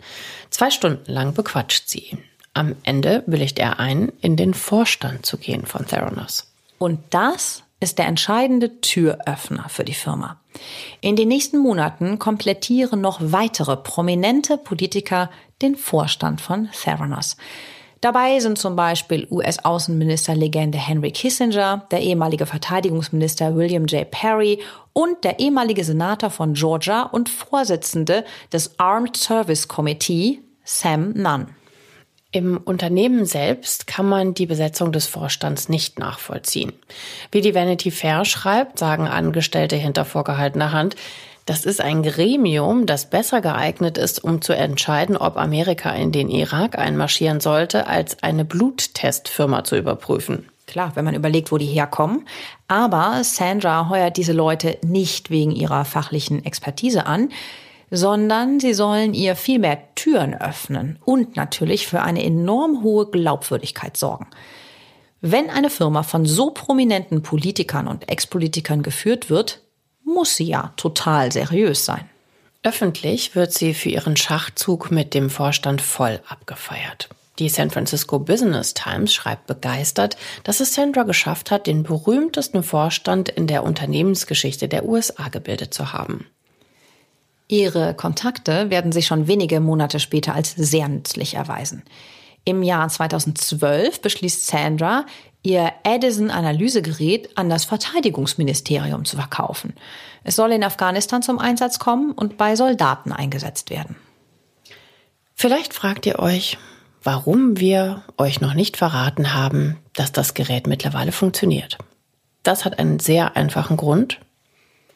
Zwei Stunden lang bequatscht sie ihn. Am Ende willigt er ein, in den Vorstand zu gehen von Theranos. Und das ist der entscheidende Türöffner für die Firma. In den nächsten Monaten komplettieren noch weitere prominente Politiker den Vorstand von Theranos. Dabei sind zum Beispiel US-Außenminister-Legende Henry Kissinger, der ehemalige Verteidigungsminister William J. Perry und der ehemalige Senator von Georgia und Vorsitzende des Armed Service Committee, Sam Nunn. Im Unternehmen selbst kann man die Besetzung des Vorstands nicht nachvollziehen. Wie die Vanity Fair schreibt, sagen Angestellte hinter vorgehaltener Hand, das ist ein Gremium, das besser geeignet ist, um zu entscheiden, ob Amerika in den Irak einmarschieren sollte, als eine Bluttestfirma zu überprüfen. Klar, wenn man überlegt, wo die herkommen. Aber Sandra heuert diese Leute nicht wegen ihrer fachlichen Expertise an, sondern sie sollen ihr viel mehr Türen öffnen und natürlich für eine enorm hohe Glaubwürdigkeit sorgen. Wenn eine Firma von so prominenten Politikern und Ex-Politikern geführt wird, muss sie ja total seriös sein. Öffentlich wird sie für ihren Schachzug mit dem Vorstand voll abgefeiert. Die San Francisco Business Times schreibt begeistert, dass es Sandra geschafft hat, den berühmtesten Vorstand in der Unternehmensgeschichte der USA gebildet zu haben. Ihre Kontakte werden sich schon wenige Monate später als sehr nützlich erweisen. Im Jahr 2012 beschließt Sandra, ihr Edison-Analysegerät an das Verteidigungsministerium zu verkaufen. Es soll in Afghanistan zum Einsatz kommen und bei Soldaten eingesetzt werden. Vielleicht fragt ihr euch, warum wir euch noch nicht verraten haben, dass das Gerät mittlerweile funktioniert. Das hat einen sehr einfachen Grund.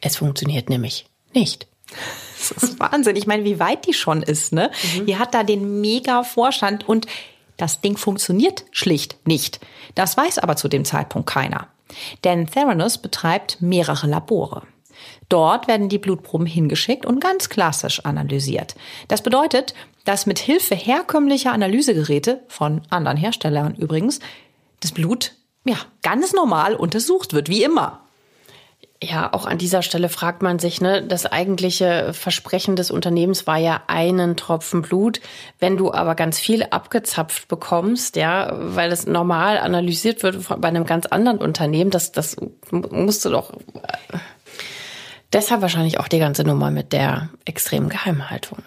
Es funktioniert nämlich nicht. Das ist Wahnsinn. Ich meine, wie weit die schon ist, ne? Mhm. Die hat da den mega Vorstand und das Ding funktioniert schlicht nicht. Das weiß aber zu dem Zeitpunkt keiner. Denn Theranos betreibt mehrere Labore. Dort werden die Blutproben hingeschickt und ganz klassisch analysiert. Das bedeutet, dass mit Hilfe herkömmlicher Analysegeräte von anderen Herstellern übrigens das Blut ja ganz normal untersucht wird, wie immer. Ja, auch an dieser Stelle fragt man sich, ne, das eigentliche Versprechen des Unternehmens war ja einen Tropfen Blut. Wenn du aber ganz viel abgezapft bekommst, ja, weil es normal analysiert wird bei einem ganz anderen Unternehmen, das, das musst du doch. Äh, deshalb wahrscheinlich auch die ganze Nummer mit der extremen Geheimhaltung.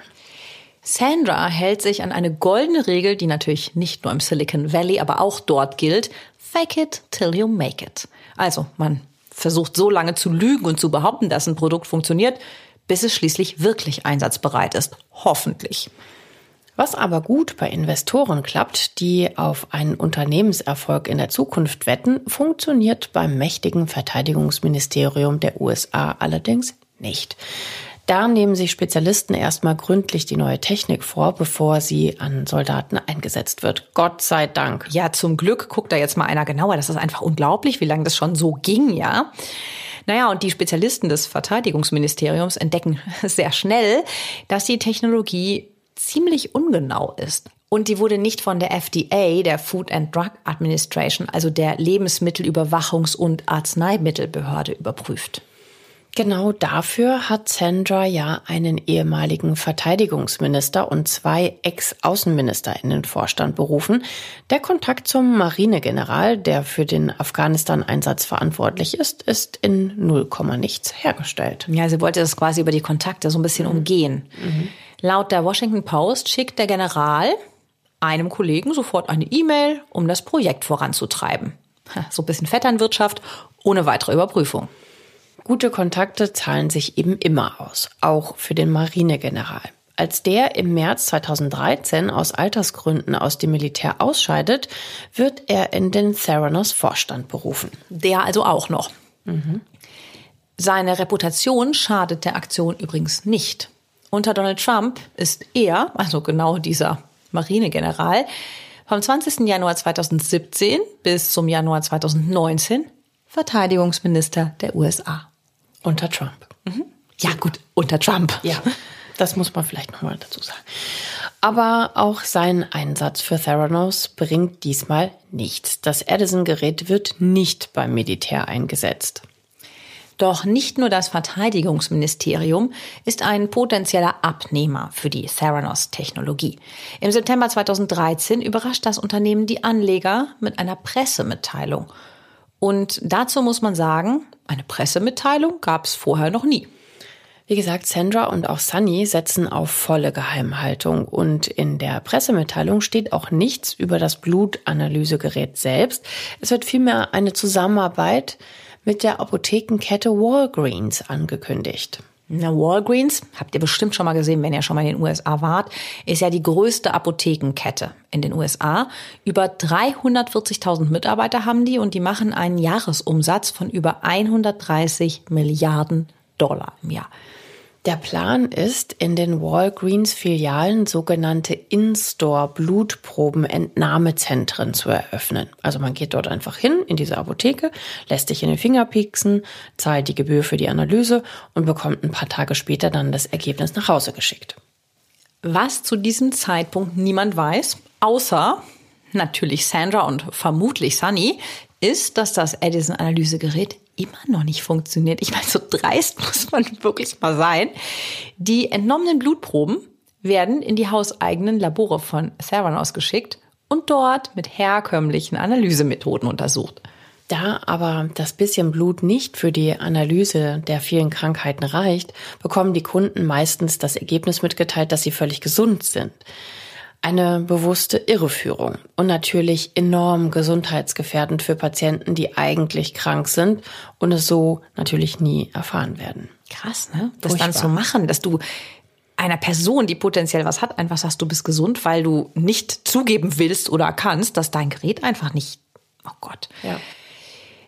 Sandra hält sich an eine goldene Regel, die natürlich nicht nur im Silicon Valley, aber auch dort gilt. Fake it till you make it. Also, man versucht so lange zu lügen und zu behaupten, dass ein Produkt funktioniert, bis es schließlich wirklich einsatzbereit ist. Hoffentlich. Was aber gut bei Investoren klappt, die auf einen Unternehmenserfolg in der Zukunft wetten, funktioniert beim mächtigen Verteidigungsministerium der USA allerdings nicht. Da nehmen sich Spezialisten erstmal gründlich die neue Technik vor, bevor sie an Soldaten eingesetzt wird. Gott sei Dank. Ja, zum Glück guckt da jetzt mal einer genauer. Das ist einfach unglaublich, wie lange das schon so ging, ja. Naja, und die Spezialisten des Verteidigungsministeriums entdecken sehr schnell, dass die Technologie ziemlich ungenau ist. Und die wurde nicht von der FDA, der Food and Drug Administration, also der Lebensmittelüberwachungs- und Arzneimittelbehörde, überprüft. Genau dafür hat Sandra ja einen ehemaligen Verteidigungsminister und zwei Ex-Außenminister in den Vorstand berufen. Der Kontakt zum Marinegeneral, der für den Afghanistan-Einsatz verantwortlich ist, ist in 0, nichts hergestellt. Ja, sie wollte das quasi über die Kontakte so ein bisschen umgehen. Mhm. Laut der Washington Post schickt der General einem Kollegen sofort eine E-Mail, um das Projekt voranzutreiben. So ein bisschen Vetternwirtschaft ohne weitere Überprüfung. Gute Kontakte zahlen sich eben immer aus, auch für den Marinegeneral. Als der im März 2013 aus Altersgründen aus dem Militär ausscheidet, wird er in den Theranos Vorstand berufen. Der also auch noch. Mhm. Seine Reputation schadet der Aktion übrigens nicht. Unter Donald Trump ist er, also genau dieser Marinegeneral, vom 20. Januar 2017 bis zum Januar 2019 Verteidigungsminister der USA. Unter Trump. Mhm. Ja, gut, unter Trump. Ja, das muss man vielleicht nochmal dazu sagen. Aber auch sein Einsatz für Theranos bringt diesmal nichts. Das Edison-Gerät wird nicht beim Militär eingesetzt. Doch nicht nur das Verteidigungsministerium ist ein potenzieller Abnehmer für die Theranos-Technologie. Im September 2013 überrascht das Unternehmen die Anleger mit einer Pressemitteilung und dazu muss man sagen, eine Pressemitteilung gab es vorher noch nie. Wie gesagt, Sandra und auch Sunny setzen auf volle Geheimhaltung und in der Pressemitteilung steht auch nichts über das Blutanalysegerät selbst. Es wird vielmehr eine Zusammenarbeit mit der Apothekenkette Walgreens angekündigt. Na, Walgreens, habt ihr bestimmt schon mal gesehen, wenn ihr schon mal in den USA wart, ist ja die größte Apothekenkette in den USA. Über 340.000 Mitarbeiter haben die und die machen einen Jahresumsatz von über 130 Milliarden Dollar im Jahr. Der Plan ist, in den Walgreens-Filialen sogenannte In-Store-Blutproben-Entnahmezentren zu eröffnen. Also man geht dort einfach hin in diese Apotheke, lässt sich in den Finger pieksen, zahlt die Gebühr für die Analyse und bekommt ein paar Tage später dann das Ergebnis nach Hause geschickt. Was zu diesem Zeitpunkt niemand weiß, außer natürlich Sandra und vermutlich Sunny, ist, dass das Edison-Analysegerät immer noch nicht funktioniert. Ich meine, so dreist muss man wirklich mal sein. Die entnommenen Blutproben werden in die hauseigenen Labore von Theranos geschickt und dort mit herkömmlichen Analysemethoden untersucht. Da aber das bisschen Blut nicht für die Analyse der vielen Krankheiten reicht, bekommen die Kunden meistens das Ergebnis mitgeteilt, dass sie völlig gesund sind eine bewusste Irreführung und natürlich enorm gesundheitsgefährdend für Patienten, die eigentlich krank sind und es so natürlich nie erfahren werden. Krass, ne? Das Furchtbar. dann zu machen, dass du einer Person, die potenziell was hat, einfach sagst, du bist gesund, weil du nicht zugeben willst oder kannst, dass dein Gerät einfach nicht, oh Gott. Ja.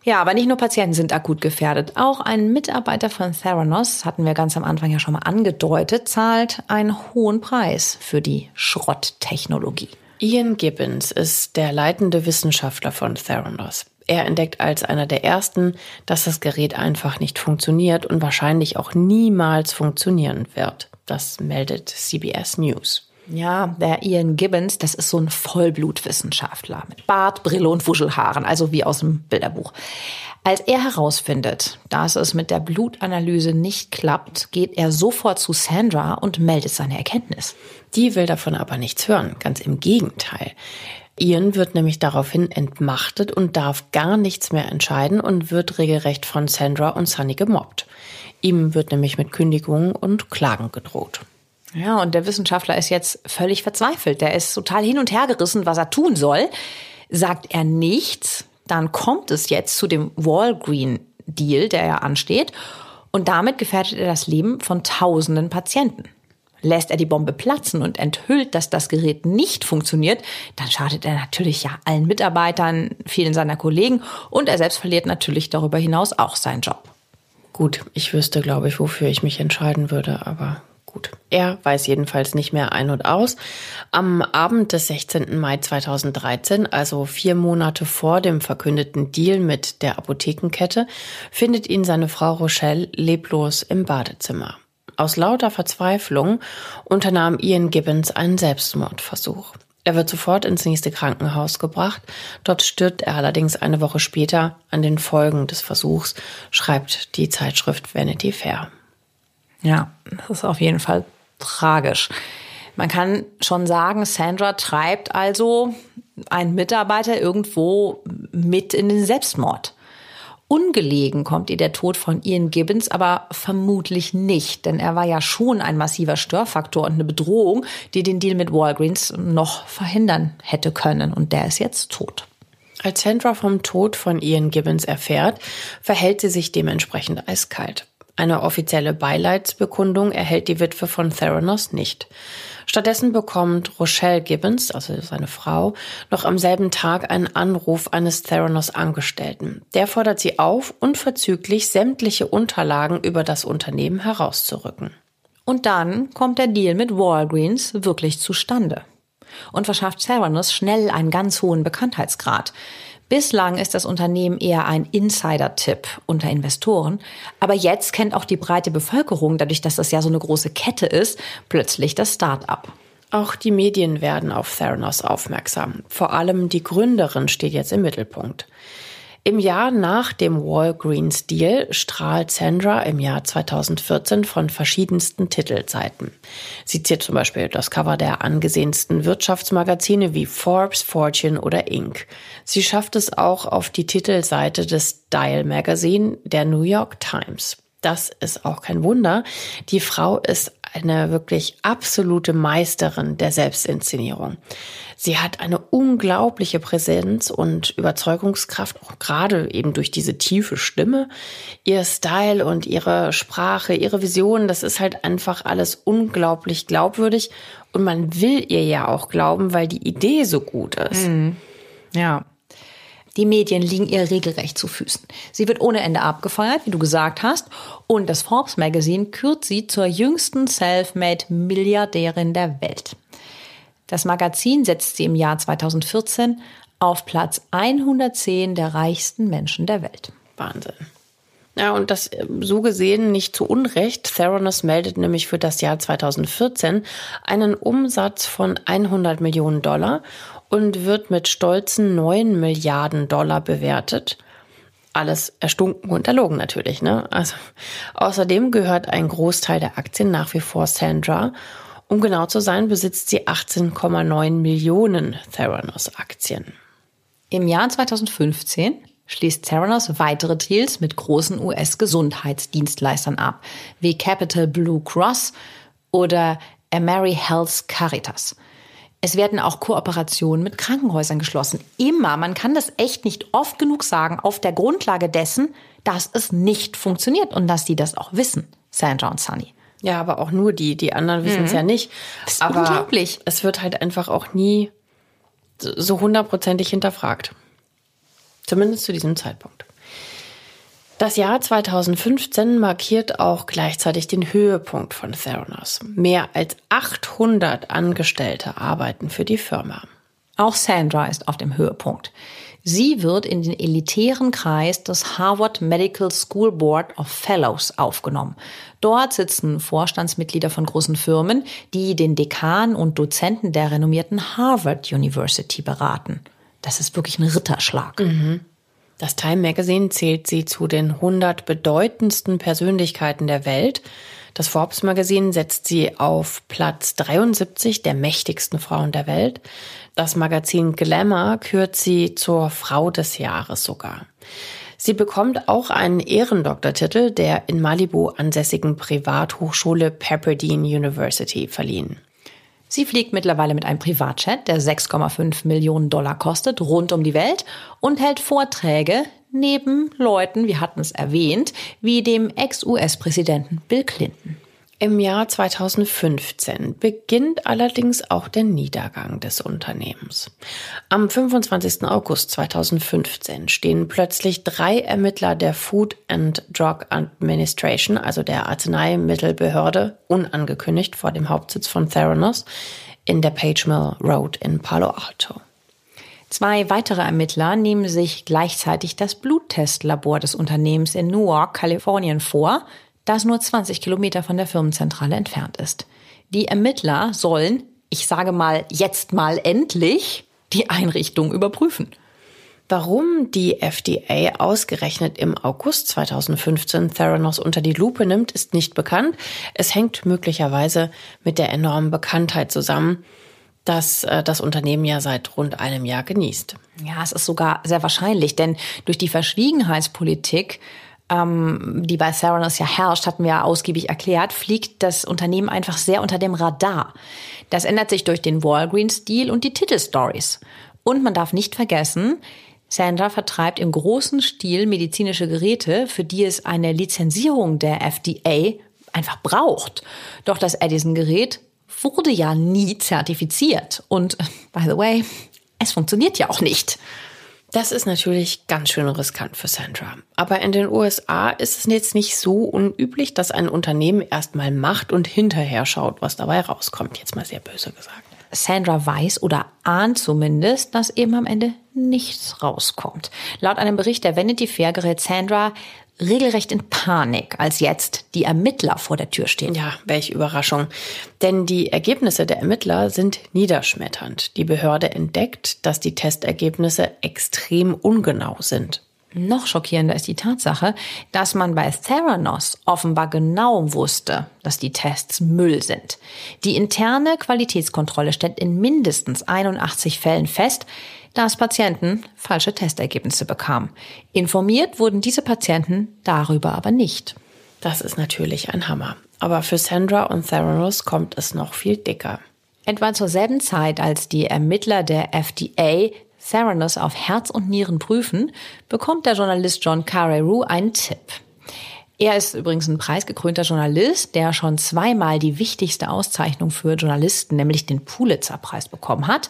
Ja, aber nicht nur Patienten sind akut gefährdet. Auch ein Mitarbeiter von Theranos, hatten wir ganz am Anfang ja schon mal angedeutet, zahlt einen hohen Preis für die Schrotttechnologie. Ian Gibbons ist der leitende Wissenschaftler von Theranos. Er entdeckt als einer der ersten, dass das Gerät einfach nicht funktioniert und wahrscheinlich auch niemals funktionieren wird. Das meldet CBS News. Ja, der Ian Gibbons, das ist so ein Vollblutwissenschaftler mit Bart, Brille und Wuschelhaaren, also wie aus dem Bilderbuch. Als er herausfindet, dass es mit der Blutanalyse nicht klappt, geht er sofort zu Sandra und meldet seine Erkenntnis. Die will davon aber nichts hören, ganz im Gegenteil. Ian wird nämlich daraufhin entmachtet und darf gar nichts mehr entscheiden und wird regelrecht von Sandra und Sunny gemobbt. Ihm wird nämlich mit Kündigungen und Klagen gedroht. Ja, und der Wissenschaftler ist jetzt völlig verzweifelt. Der ist total hin und her gerissen, was er tun soll. Sagt er nichts, dann kommt es jetzt zu dem Walgreen-Deal, der ja ansteht. Und damit gefährdet er das Leben von tausenden Patienten. Lässt er die Bombe platzen und enthüllt, dass das Gerät nicht funktioniert, dann schadet er natürlich ja allen Mitarbeitern, vielen seiner Kollegen und er selbst verliert natürlich darüber hinaus auch seinen Job. Gut, ich wüsste, glaube ich, wofür ich mich entscheiden würde, aber Gut, er weiß jedenfalls nicht mehr ein und aus. Am Abend des 16. Mai 2013, also vier Monate vor dem verkündeten Deal mit der Apothekenkette, findet ihn seine Frau Rochelle leblos im Badezimmer. Aus lauter Verzweiflung unternahm Ian Gibbons einen Selbstmordversuch. Er wird sofort ins nächste Krankenhaus gebracht. Dort stirbt er allerdings eine Woche später an den Folgen des Versuchs, schreibt die Zeitschrift Vanity Fair. Ja, das ist auf jeden Fall tragisch. Man kann schon sagen, Sandra treibt also einen Mitarbeiter irgendwo mit in den Selbstmord. Ungelegen kommt ihr der Tod von Ian Gibbons aber vermutlich nicht, denn er war ja schon ein massiver Störfaktor und eine Bedrohung, die den Deal mit Walgreens noch verhindern hätte können. Und der ist jetzt tot. Als Sandra vom Tod von Ian Gibbons erfährt, verhält sie sich dementsprechend eiskalt. Eine offizielle Beileidsbekundung erhält die Witwe von Theranos nicht. Stattdessen bekommt Rochelle Gibbons, also seine Frau, noch am selben Tag einen Anruf eines Theranos Angestellten. Der fordert sie auf, unverzüglich sämtliche Unterlagen über das Unternehmen herauszurücken. Und dann kommt der Deal mit Walgreens wirklich zustande und verschafft Theranos schnell einen ganz hohen Bekanntheitsgrad. Bislang ist das Unternehmen eher ein Insider-Tipp unter Investoren. Aber jetzt kennt auch die breite Bevölkerung, dadurch, dass das ja so eine große Kette ist, plötzlich das Start-up. Auch die Medien werden auf Theranos aufmerksam. Vor allem die Gründerin steht jetzt im Mittelpunkt. Im Jahr nach dem Walgreens-Deal strahlt Sandra im Jahr 2014 von verschiedensten Titelseiten. Sie ziert zum Beispiel das Cover der angesehensten Wirtschaftsmagazine wie Forbes, Fortune oder Inc. Sie schafft es auch auf die Titelseite des Dial Magazine der New York Times. Das ist auch kein Wunder. Die Frau ist eine wirklich absolute Meisterin der Selbstinszenierung. Sie hat eine unglaubliche Präsenz und Überzeugungskraft, auch gerade eben durch diese tiefe Stimme. Ihr Style und ihre Sprache, ihre Vision, das ist halt einfach alles unglaublich glaubwürdig. Und man will ihr ja auch glauben, weil die Idee so gut ist. Mhm. Ja. Die Medien liegen ihr regelrecht zu Füßen. Sie wird ohne Ende abgefeuert, wie du gesagt hast, und das Forbes Magazine kürt sie zur jüngsten Selfmade Milliardärin der Welt. Das Magazin setzt sie im Jahr 2014 auf Platz 110 der reichsten Menschen der Welt. Wahnsinn. Ja, und das äh, so gesehen nicht zu Unrecht. Theranos meldet nämlich für das Jahr 2014 einen Umsatz von 100 Millionen Dollar und wird mit stolzen 9 Milliarden Dollar bewertet. Alles erstunken und erlogen natürlich, ne? Also, außerdem gehört ein Großteil der Aktien nach wie vor Sandra. Um genau zu sein, besitzt sie 18,9 Millionen Theranos-Aktien. Im Jahr 2015 schließt Theranos weitere Deals mit großen US-Gesundheitsdienstleistern ab, wie Capital Blue Cross oder Ameri Health Caritas. Es werden auch Kooperationen mit Krankenhäusern geschlossen. Immer, man kann das echt nicht oft genug sagen, auf der Grundlage dessen, dass es nicht funktioniert und dass die das auch wissen, Sandra und Sunny. Ja, aber auch nur die. Die anderen wissen es mhm. ja nicht. Das ist aber unglaublich. Es wird halt einfach auch nie so hundertprozentig hinterfragt. Zumindest zu diesem Zeitpunkt. Das Jahr 2015 markiert auch gleichzeitig den Höhepunkt von Theranos. Mehr als 800 Angestellte arbeiten für die Firma. Auch Sandra ist auf dem Höhepunkt. Sie wird in den elitären Kreis des Harvard Medical School Board of Fellows aufgenommen. Dort sitzen Vorstandsmitglieder von großen Firmen, die den Dekan und Dozenten der renommierten Harvard University beraten. Das ist wirklich ein Ritterschlag. Mhm. Das Time Magazine zählt sie zu den 100 bedeutendsten Persönlichkeiten der Welt. Das Forbes Magazine setzt sie auf Platz 73 der mächtigsten Frauen der Welt. Das Magazin Glamour kürt sie zur Frau des Jahres sogar. Sie bekommt auch einen Ehrendoktortitel der in Malibu ansässigen Privathochschule Pepperdine University verliehen. Sie fliegt mittlerweile mit einem Privatjet, der 6,5 Millionen Dollar kostet, rund um die Welt und hält Vorträge neben Leuten, wir hatten es erwähnt, wie dem Ex-US-Präsidenten Bill Clinton. Im Jahr 2015 beginnt allerdings auch der Niedergang des Unternehmens. Am 25. August 2015 stehen plötzlich drei Ermittler der Food and Drug Administration, also der Arzneimittelbehörde, unangekündigt vor dem Hauptsitz von Theranos in der Page Mill Road in Palo Alto. Zwei weitere Ermittler nehmen sich gleichzeitig das Bluttestlabor des Unternehmens in Newark, Kalifornien vor, das nur 20 Kilometer von der Firmenzentrale entfernt ist. Die Ermittler sollen, ich sage mal jetzt mal endlich, die Einrichtung überprüfen. Warum die FDA ausgerechnet im August 2015 Theranos unter die Lupe nimmt, ist nicht bekannt. Es hängt möglicherweise mit der enormen Bekanntheit zusammen, dass äh, das Unternehmen ja seit rund einem Jahr genießt. Ja, es ist sogar sehr wahrscheinlich, denn durch die Verschwiegenheitspolitik ähm, die bei Theranos ja herrscht, hatten wir ja ausgiebig erklärt, fliegt das Unternehmen einfach sehr unter dem Radar. Das ändert sich durch den Walgreens-Deal und die Titelstories. Und man darf nicht vergessen, Sandra vertreibt im großen Stil medizinische Geräte, für die es eine Lizenzierung der FDA einfach braucht. Doch das Edison-Gerät wurde ja nie zertifiziert. Und, by the way, es funktioniert ja auch nicht. Das ist natürlich ganz schön riskant für Sandra. Aber in den USA ist es jetzt nicht so unüblich, dass ein Unternehmen erstmal macht und hinterher schaut, was dabei rauskommt. Jetzt mal sehr böse gesagt. Sandra weiß oder ahnt zumindest, dass eben am Ende nichts rauskommt. Laut einem Bericht der Vanity Fair gerät Sandra regelrecht in Panik, als jetzt die Ermittler vor der Tür stehen. Ja, welche Überraschung. Denn die Ergebnisse der Ermittler sind niederschmetternd. Die Behörde entdeckt, dass die Testergebnisse extrem ungenau sind. Noch schockierender ist die Tatsache, dass man bei Theranos offenbar genau wusste, dass die Tests Müll sind. Die interne Qualitätskontrolle stellt in mindestens 81 Fällen fest, dass Patienten falsche Testergebnisse bekamen. Informiert wurden diese Patienten darüber aber nicht. Das ist natürlich ein Hammer. Aber für Sandra und Theranos kommt es noch viel dicker. Etwa zur selben Zeit, als die Ermittler der FDA Theranos auf Herz und Nieren prüfen, bekommt der Journalist John Carreyrou einen Tipp. Er ist übrigens ein preisgekrönter Journalist, der schon zweimal die wichtigste Auszeichnung für Journalisten, nämlich den Pulitzer-Preis bekommen hat.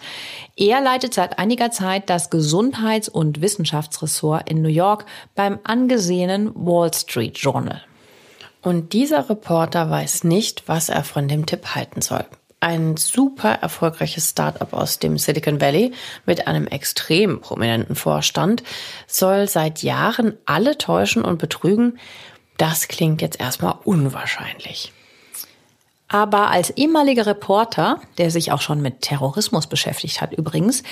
Er leitet seit einiger Zeit das Gesundheits- und Wissenschaftsressort in New York beim angesehenen Wall Street Journal. Und dieser Reporter weiß nicht, was er von dem Tipp halten soll. Ein super erfolgreiches Startup aus dem Silicon Valley mit einem extrem prominenten Vorstand soll seit Jahren alle täuschen und betrügen. Das klingt jetzt erstmal unwahrscheinlich. Aber als ehemaliger Reporter, der sich auch schon mit Terrorismus beschäftigt hat übrigens,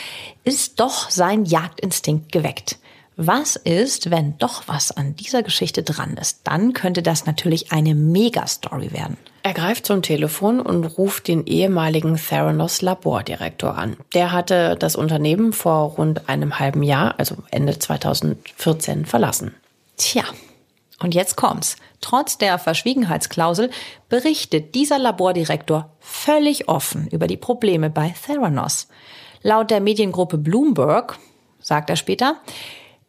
ist doch sein Jagdinstinkt geweckt. Was ist, wenn doch was an dieser Geschichte dran ist? Dann könnte das natürlich eine Megastory werden. Er greift zum Telefon und ruft den ehemaligen Theranos Labordirektor an. Der hatte das Unternehmen vor rund einem halben Jahr, also Ende 2014, verlassen. Tja, und jetzt kommt's. Trotz der Verschwiegenheitsklausel berichtet dieser Labordirektor völlig offen über die Probleme bei Theranos. Laut der Mediengruppe Bloomberg, sagt er später,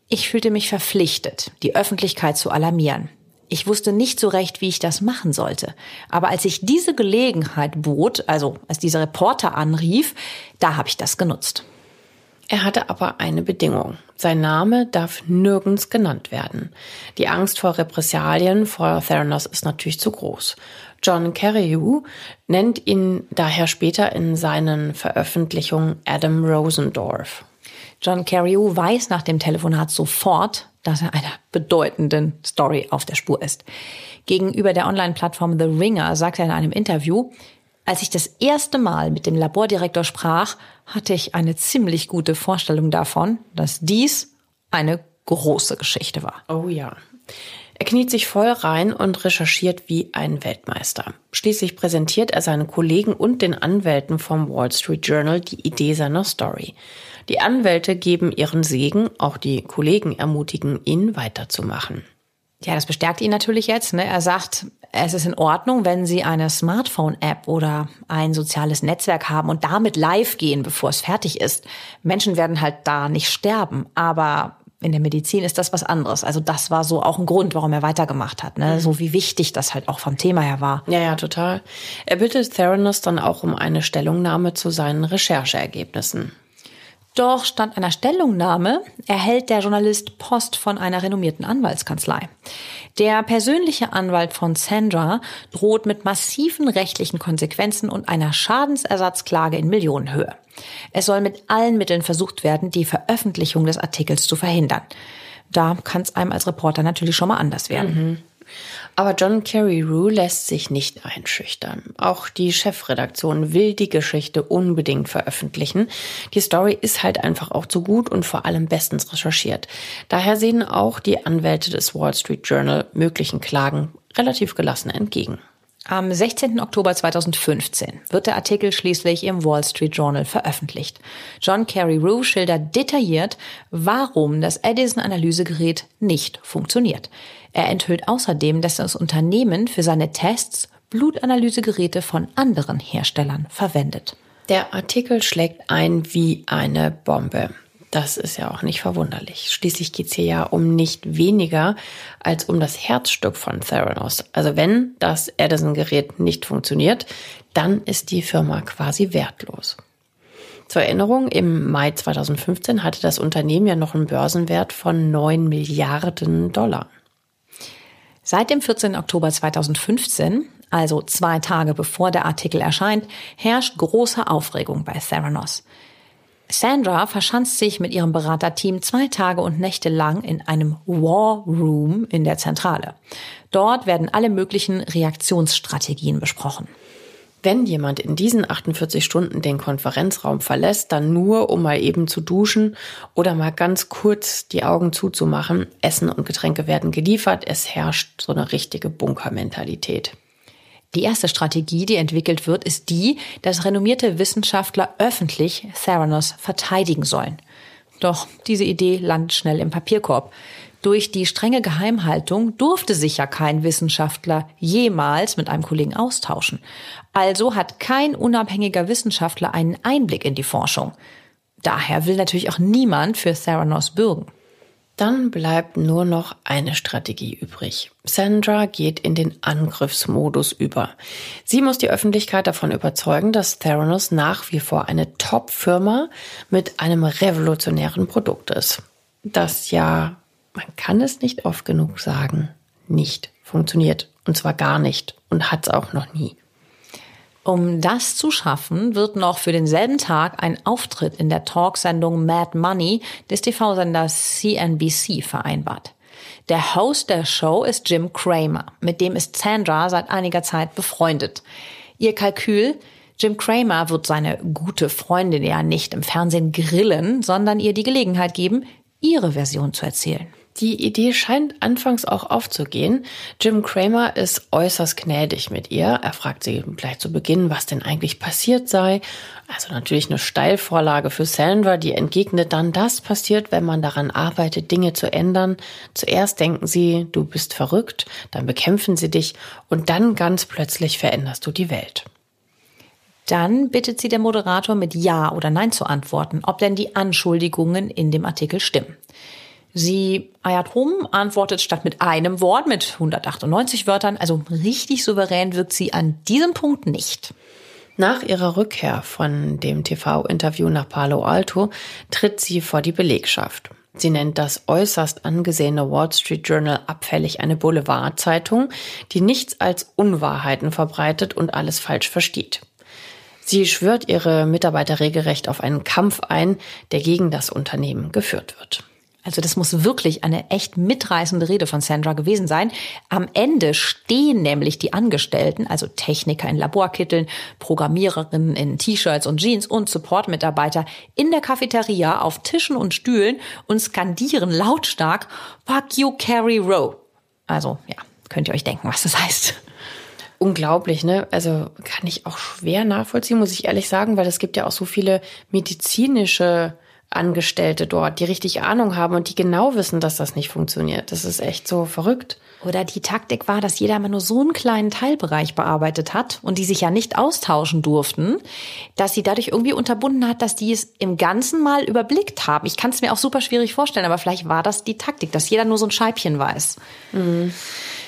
ich fühlte mich verpflichtet, die Öffentlichkeit zu alarmieren. Ich wusste nicht so recht, wie ich das machen sollte. Aber als ich diese Gelegenheit bot, also als dieser Reporter anrief, da habe ich das genutzt. Er hatte aber eine Bedingung. Sein Name darf nirgends genannt werden. Die Angst vor Repressalien vor Theranos ist natürlich zu groß. John Carreyrou nennt ihn daher später in seinen Veröffentlichungen Adam Rosendorf. John Carreyrou weiß nach dem Telefonat sofort, dass er einer bedeutenden Story auf der Spur ist. Gegenüber der Online-Plattform The Ringer sagt er in einem Interview, als ich das erste Mal mit dem Labordirektor sprach, hatte ich eine ziemlich gute Vorstellung davon, dass dies eine große Geschichte war. Oh ja. Er kniet sich voll rein und recherchiert wie ein Weltmeister. Schließlich präsentiert er seinen Kollegen und den Anwälten vom Wall Street Journal die Idee seiner Story. Die Anwälte geben ihren Segen, auch die Kollegen ermutigen ihn weiterzumachen. Ja, das bestärkt ihn natürlich jetzt. Ne? Er sagt, es ist in Ordnung, wenn Sie eine Smartphone-App oder ein soziales Netzwerk haben und damit live gehen, bevor es fertig ist. Menschen werden halt da nicht sterben, aber in der Medizin ist das was anderes. Also das war so auch ein Grund, warum er weitergemacht hat. Ne? Mhm. So wie wichtig das halt auch vom Thema her war. Ja, ja, total. Er bittet Theranos dann auch um eine Stellungnahme zu seinen Rechercheergebnissen. Doch statt einer Stellungnahme erhält der Journalist Post von einer renommierten Anwaltskanzlei. Der persönliche Anwalt von Sandra droht mit massiven rechtlichen Konsequenzen und einer Schadensersatzklage in Millionenhöhe. Es soll mit allen Mitteln versucht werden, die Veröffentlichung des Artikels zu verhindern. Da kann es einem als Reporter natürlich schon mal anders werden. Mhm. Aber John Carreyrou lässt sich nicht einschüchtern. Auch die Chefredaktion will die Geschichte unbedingt veröffentlichen. Die Story ist halt einfach auch zu gut und vor allem bestens recherchiert. Daher sehen auch die Anwälte des Wall Street Journal möglichen Klagen relativ gelassen entgegen. Am 16. Oktober 2015 wird der Artikel schließlich im Wall Street Journal veröffentlicht. John Carreyrou schildert detailliert, warum das Edison-Analysegerät nicht funktioniert. Er enthüllt außerdem, dass das Unternehmen für seine Tests Blutanalysegeräte von anderen Herstellern verwendet. Der Artikel schlägt ein wie eine Bombe. Das ist ja auch nicht verwunderlich. Schließlich geht es hier ja um nicht weniger als um das Herzstück von Theranos. Also wenn das Edison-Gerät nicht funktioniert, dann ist die Firma quasi wertlos. Zur Erinnerung, im Mai 2015 hatte das Unternehmen ja noch einen Börsenwert von 9 Milliarden Dollar. Seit dem 14. Oktober 2015, also zwei Tage bevor der Artikel erscheint, herrscht große Aufregung bei Theranos. Sandra verschanzt sich mit ihrem Beraterteam zwei Tage und Nächte lang in einem War Room in der Zentrale. Dort werden alle möglichen Reaktionsstrategien besprochen. Wenn jemand in diesen 48 Stunden den Konferenzraum verlässt, dann nur, um mal eben zu duschen oder mal ganz kurz die Augen zuzumachen. Essen und Getränke werden geliefert. Es herrscht so eine richtige Bunkermentalität. Die erste Strategie, die entwickelt wird, ist die, dass renommierte Wissenschaftler öffentlich Theranos verteidigen sollen. Doch diese Idee landet schnell im Papierkorb. Durch die strenge Geheimhaltung durfte sich ja kein Wissenschaftler jemals mit einem Kollegen austauschen. Also hat kein unabhängiger Wissenschaftler einen Einblick in die Forschung. Daher will natürlich auch niemand für Theranos bürgen. Dann bleibt nur noch eine Strategie übrig. Sandra geht in den Angriffsmodus über. Sie muss die Öffentlichkeit davon überzeugen, dass Theranos nach wie vor eine Top-Firma mit einem revolutionären Produkt ist. Das ja, man kann es nicht oft genug sagen, nicht funktioniert. Und zwar gar nicht. Und hat es auch noch nie. Um das zu schaffen, wird noch für denselben Tag ein Auftritt in der Talksendung Mad Money des TV-Senders CNBC vereinbart. Der Host der Show ist Jim Cramer, mit dem ist Sandra seit einiger Zeit befreundet. Ihr Kalkül, Jim Cramer wird seine gute Freundin ja nicht im Fernsehen grillen, sondern ihr die Gelegenheit geben, ihre Version zu erzählen. Die Idee scheint anfangs auch aufzugehen. Jim Kramer ist äußerst gnädig mit ihr. Er fragt sie gleich zu Beginn, was denn eigentlich passiert sei. Also natürlich eine Steilvorlage für Sandra, die entgegnet dann, das passiert, wenn man daran arbeitet, Dinge zu ändern. Zuerst denken sie, du bist verrückt, dann bekämpfen sie dich und dann ganz plötzlich veränderst du die Welt. Dann bittet sie der Moderator mit Ja oder Nein zu antworten, ob denn die Anschuldigungen in dem Artikel stimmen. Sie eiert rum, antwortet statt mit einem Wort mit 198 Wörtern, also richtig souverän wirkt sie an diesem Punkt nicht. Nach ihrer Rückkehr von dem TV-Interview nach Palo Alto tritt sie vor die Belegschaft. Sie nennt das äußerst angesehene Wall Street Journal abfällig eine Boulevardzeitung, die nichts als Unwahrheiten verbreitet und alles falsch versteht. Sie schwört ihre Mitarbeiter regelrecht auf einen Kampf ein, der gegen das Unternehmen geführt wird. Also das muss wirklich eine echt mitreißende Rede von Sandra gewesen sein. Am Ende stehen nämlich die Angestellten, also Techniker in Laborkitteln, Programmiererinnen in T-Shirts und Jeans und Supportmitarbeiter in der Cafeteria auf Tischen und Stühlen und skandieren lautstark Fuck you Carrie Rowe. Also ja, könnt ihr euch denken, was das heißt. Unglaublich, ne? Also kann ich auch schwer nachvollziehen, muss ich ehrlich sagen, weil es gibt ja auch so viele medizinische Angestellte dort, die richtig Ahnung haben und die genau wissen, dass das nicht funktioniert. Das ist echt so verrückt. Oder die Taktik war, dass jeder immer nur so einen kleinen Teilbereich bearbeitet hat und die sich ja nicht austauschen durften, dass sie dadurch irgendwie unterbunden hat, dass die es im Ganzen mal überblickt haben. Ich kann es mir auch super schwierig vorstellen, aber vielleicht war das die Taktik, dass jeder nur so ein Scheibchen weiß. Mhm.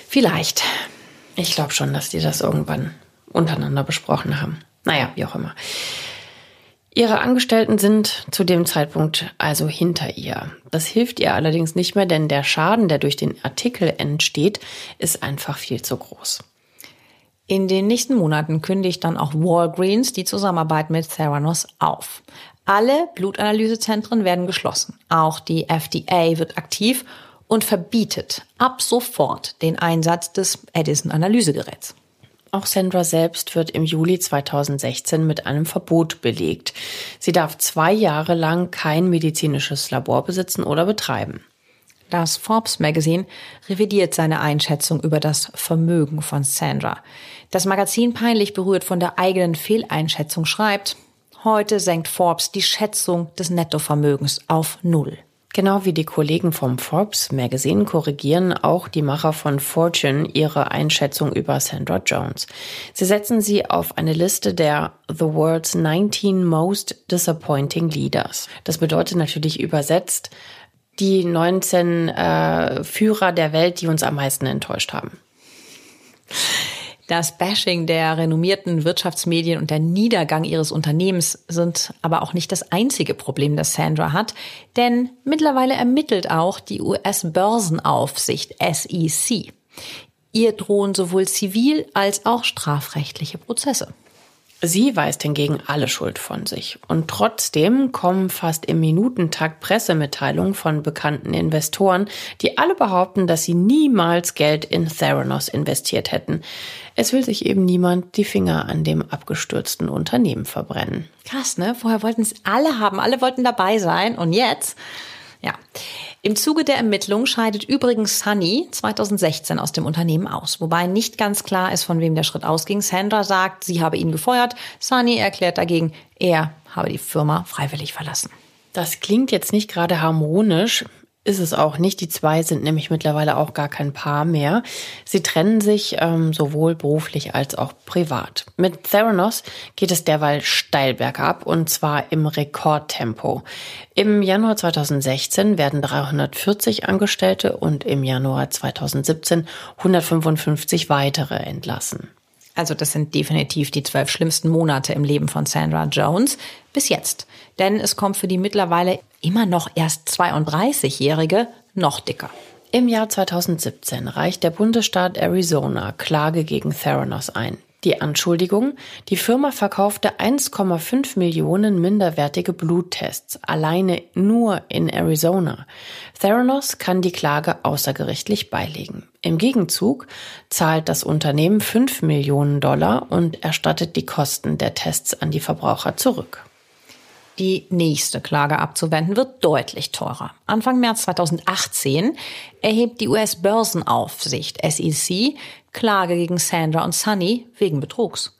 Vielleicht. Ich glaube schon, dass die das irgendwann untereinander besprochen haben. Naja, wie auch immer. Ihre Angestellten sind zu dem Zeitpunkt also hinter ihr. Das hilft ihr allerdings nicht mehr, denn der Schaden, der durch den Artikel entsteht, ist einfach viel zu groß. In den nächsten Monaten kündigt dann auch Walgreens die Zusammenarbeit mit Theranos auf. Alle Blutanalysezentren werden geschlossen. Auch die FDA wird aktiv und verbietet ab sofort den Einsatz des Edison-Analysegeräts. Auch Sandra selbst wird im Juli 2016 mit einem Verbot belegt. Sie darf zwei Jahre lang kein medizinisches Labor besitzen oder betreiben. Das Forbes Magazine revidiert seine Einschätzung über das Vermögen von Sandra. Das Magazin peinlich berührt von der eigenen Fehleinschätzung schreibt, heute senkt Forbes die Schätzung des Nettovermögens auf Null. Genau wie die Kollegen vom Forbes Magazine korrigieren auch die Macher von Fortune ihre Einschätzung über Sandra Jones. Sie setzen sie auf eine Liste der The World's 19 Most Disappointing Leaders. Das bedeutet natürlich übersetzt die 19 äh, Führer der Welt, die uns am meisten enttäuscht haben. Das Bashing der renommierten Wirtschaftsmedien und der Niedergang ihres Unternehmens sind aber auch nicht das einzige Problem, das Sandra hat, denn mittlerweile ermittelt auch die US-Börsenaufsicht SEC. Ihr drohen sowohl zivil als auch strafrechtliche Prozesse. Sie weist hingegen alle Schuld von sich. Und trotzdem kommen fast im Minutentakt Pressemitteilungen von bekannten Investoren, die alle behaupten, dass sie niemals Geld in Theranos investiert hätten. Es will sich eben niemand die Finger an dem abgestürzten Unternehmen verbrennen. Krass, ne? Vorher wollten es alle haben, alle wollten dabei sein und jetzt, ja. Im Zuge der Ermittlung scheidet übrigens Sunny 2016 aus dem Unternehmen aus, wobei nicht ganz klar ist, von wem der Schritt ausging. Sandra sagt, sie habe ihn gefeuert. Sunny erklärt dagegen, er habe die Firma freiwillig verlassen. Das klingt jetzt nicht gerade harmonisch. Ist es auch nicht. Die zwei sind nämlich mittlerweile auch gar kein Paar mehr. Sie trennen sich ähm, sowohl beruflich als auch privat. Mit Theranos geht es derweil steil bergab und zwar im Rekordtempo. Im Januar 2016 werden 340 Angestellte und im Januar 2017 155 weitere entlassen. Also das sind definitiv die zwölf schlimmsten Monate im Leben von Sandra Jones bis jetzt. Denn es kommt für die mittlerweile immer noch erst 32-Jährige noch dicker. Im Jahr 2017 reicht der Bundesstaat Arizona Klage gegen Theranos ein. Die Anschuldigung, die Firma verkaufte 1,5 Millionen minderwertige Bluttests, alleine nur in Arizona. Theranos kann die Klage außergerichtlich beilegen. Im Gegenzug zahlt das Unternehmen 5 Millionen Dollar und erstattet die Kosten der Tests an die Verbraucher zurück. Die nächste Klage abzuwenden wird deutlich teurer. Anfang März 2018 erhebt die US-Börsenaufsicht SEC Klage gegen Sandra und Sunny wegen Betrugs.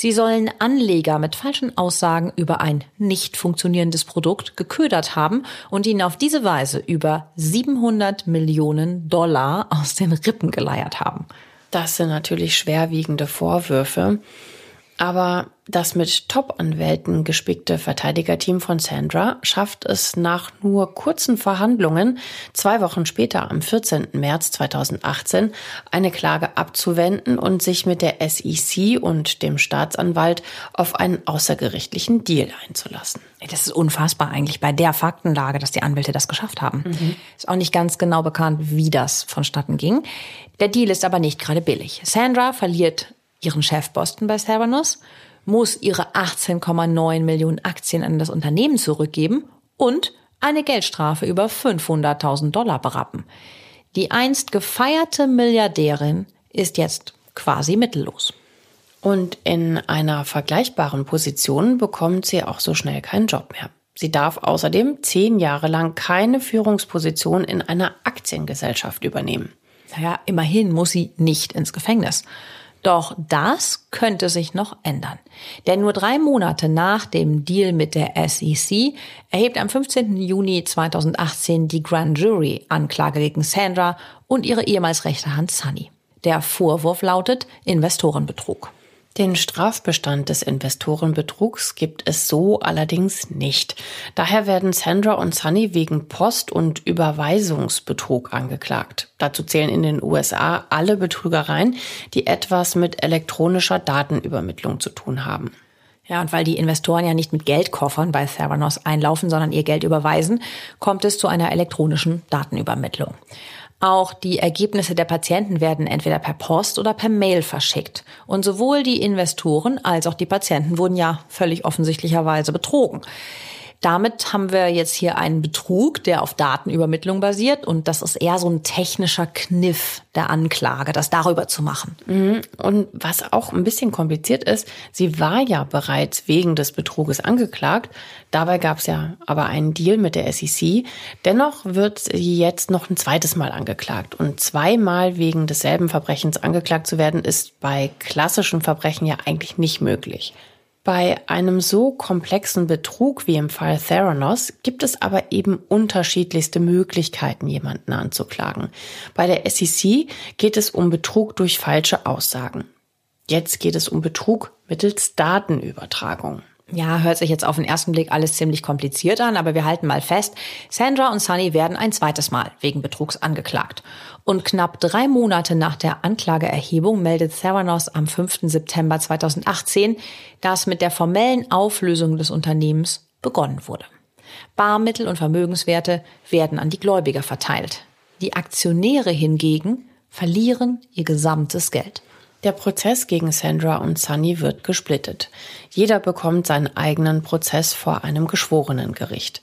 Sie sollen Anleger mit falschen Aussagen über ein nicht funktionierendes Produkt geködert haben und ihnen auf diese Weise über 700 Millionen Dollar aus den Rippen geleiert haben. Das sind natürlich schwerwiegende Vorwürfe. Aber das mit Top-Anwälten gespickte Verteidigerteam von Sandra schafft es nach nur kurzen Verhandlungen, zwei Wochen später am 14. März 2018, eine Klage abzuwenden und sich mit der SEC und dem Staatsanwalt auf einen außergerichtlichen Deal einzulassen. Das ist unfassbar eigentlich bei der Faktenlage, dass die Anwälte das geschafft haben. Mhm. Ist auch nicht ganz genau bekannt, wie das vonstatten ging. Der Deal ist aber nicht gerade billig. Sandra verliert ihren Chefposten bei Theranos, muss ihre 18,9 Millionen Aktien an das Unternehmen zurückgeben und eine Geldstrafe über 500.000 Dollar berappen. Die einst gefeierte Milliardärin ist jetzt quasi mittellos. Und in einer vergleichbaren Position bekommt sie auch so schnell keinen Job mehr. Sie darf außerdem zehn Jahre lang keine Führungsposition in einer Aktiengesellschaft übernehmen. Naja, immerhin muss sie nicht ins Gefängnis. Doch das könnte sich noch ändern. Denn nur drei Monate nach dem Deal mit der SEC erhebt am 15. Juni 2018 die Grand Jury Anklage gegen Sandra und ihre ehemals rechte Hand Sunny. Der Vorwurf lautet Investorenbetrug. Den Strafbestand des Investorenbetrugs gibt es so allerdings nicht. Daher werden Sandra und Sunny wegen Post- und Überweisungsbetrug angeklagt. Dazu zählen in den USA alle Betrügereien, die etwas mit elektronischer Datenübermittlung zu tun haben. Ja, und weil die Investoren ja nicht mit Geldkoffern bei Theranos einlaufen, sondern ihr Geld überweisen, kommt es zu einer elektronischen Datenübermittlung. Auch die Ergebnisse der Patienten werden entweder per Post oder per Mail verschickt. Und sowohl die Investoren als auch die Patienten wurden ja völlig offensichtlicherweise betrogen. Damit haben wir jetzt hier einen Betrug, der auf Datenübermittlung basiert. Und das ist eher so ein technischer Kniff der Anklage, das darüber zu machen. Mhm. Und was auch ein bisschen kompliziert ist, sie war ja bereits wegen des Betruges angeklagt. Dabei gab es ja aber einen Deal mit der SEC. Dennoch wird sie jetzt noch ein zweites Mal angeklagt. Und zweimal wegen desselben Verbrechens angeklagt zu werden, ist bei klassischen Verbrechen ja eigentlich nicht möglich. Bei einem so komplexen Betrug wie im Fall Theranos gibt es aber eben unterschiedlichste Möglichkeiten, jemanden anzuklagen. Bei der SEC geht es um Betrug durch falsche Aussagen. Jetzt geht es um Betrug mittels Datenübertragung. Ja, hört sich jetzt auf den ersten Blick alles ziemlich kompliziert an, aber wir halten mal fest, Sandra und Sunny werden ein zweites Mal wegen Betrugs angeklagt. Und knapp drei Monate nach der Anklageerhebung meldet Theranos am 5. September 2018, dass mit der formellen Auflösung des Unternehmens begonnen wurde. Barmittel und Vermögenswerte werden an die Gläubiger verteilt. Die Aktionäre hingegen verlieren ihr gesamtes Geld. Der Prozess gegen Sandra und Sunny wird gesplittet. Jeder bekommt seinen eigenen Prozess vor einem Geschworenengericht.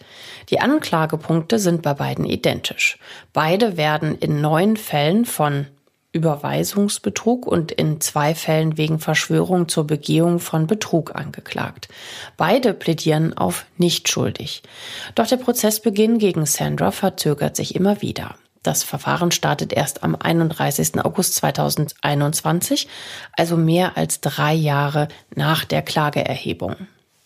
Die Anklagepunkte sind bei beiden identisch. Beide werden in neun Fällen von Überweisungsbetrug und in zwei Fällen wegen Verschwörung zur Begehung von Betrug angeklagt. Beide plädieren auf nicht schuldig. Doch der Prozessbeginn gegen Sandra verzögert sich immer wieder. Das Verfahren startet erst am 31. August 2021, also mehr als drei Jahre nach der Klageerhebung.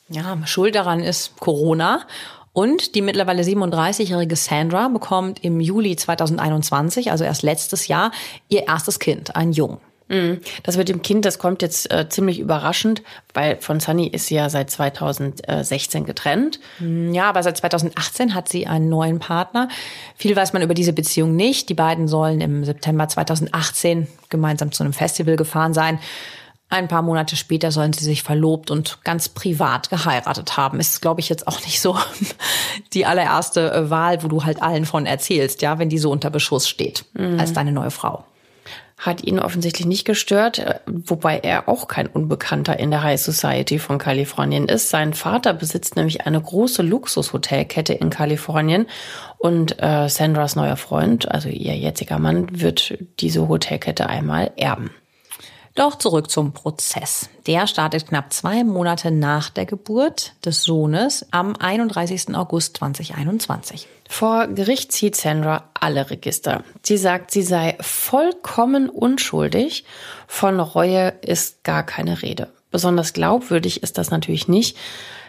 Ja, schuld daran ist Corona Und die mittlerweile 37-jährige Sandra bekommt im Juli 2021, also erst letztes Jahr, ihr erstes Kind, ein Jungen. Mhm. Das mit dem Kind, das kommt jetzt äh, ziemlich überraschend, weil von Sunny ist sie ja seit 2016 getrennt. Mm, ja, aber seit 2018 hat sie einen neuen Partner. Viel weiß man über diese Beziehung nicht. Die beiden sollen im September 2018 gemeinsam zu einem Festival gefahren sein. Ein paar Monate später sollen sie sich verlobt und ganz privat geheiratet haben. Ist, glaube ich, jetzt auch nicht so die allererste äh, Wahl, wo du halt allen von erzählst, ja, wenn die so unter Beschuss steht mhm. als deine neue Frau hat ihn offensichtlich nicht gestört, äh, wobei er auch kein Unbekannter in der High Society von Kalifornien ist. Sein Vater besitzt nämlich eine große Luxushotelkette in Kalifornien und äh, Sandras neuer Freund, also ihr jetziger Mann, wird diese Hotelkette einmal erben. Doch zurück zum Prozess. Der startet knapp zwei Monate nach der Geburt des Sohnes am 31. August 2021. Vor Gericht zieht Sandra alle Register. Sie sagt, sie sei vollkommen unschuldig. Von Reue ist gar keine Rede. Besonders glaubwürdig ist das natürlich nicht.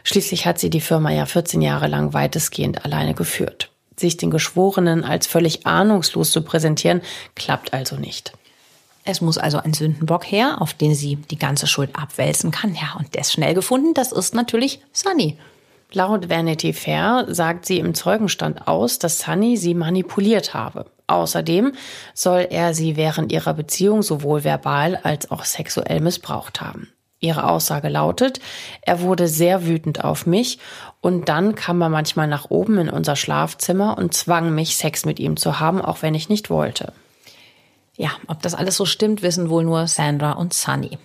Schließlich hat sie die Firma ja 14 Jahre lang weitestgehend alleine geführt. Sich den Geschworenen als völlig ahnungslos zu präsentieren, klappt also nicht. Es muss also ein Sündenbock her, auf den sie die ganze Schuld abwälzen kann. Ja, und der ist schnell gefunden. Das ist natürlich Sunny. Laut Vanity Fair sagt sie im Zeugenstand aus, dass Sunny sie manipuliert habe. Außerdem soll er sie während ihrer Beziehung sowohl verbal als auch sexuell missbraucht haben. Ihre Aussage lautet, er wurde sehr wütend auf mich und dann kam er manchmal nach oben in unser Schlafzimmer und zwang mich, Sex mit ihm zu haben, auch wenn ich nicht wollte. Ja, ob das alles so stimmt, wissen wohl nur Sandra und Sunny.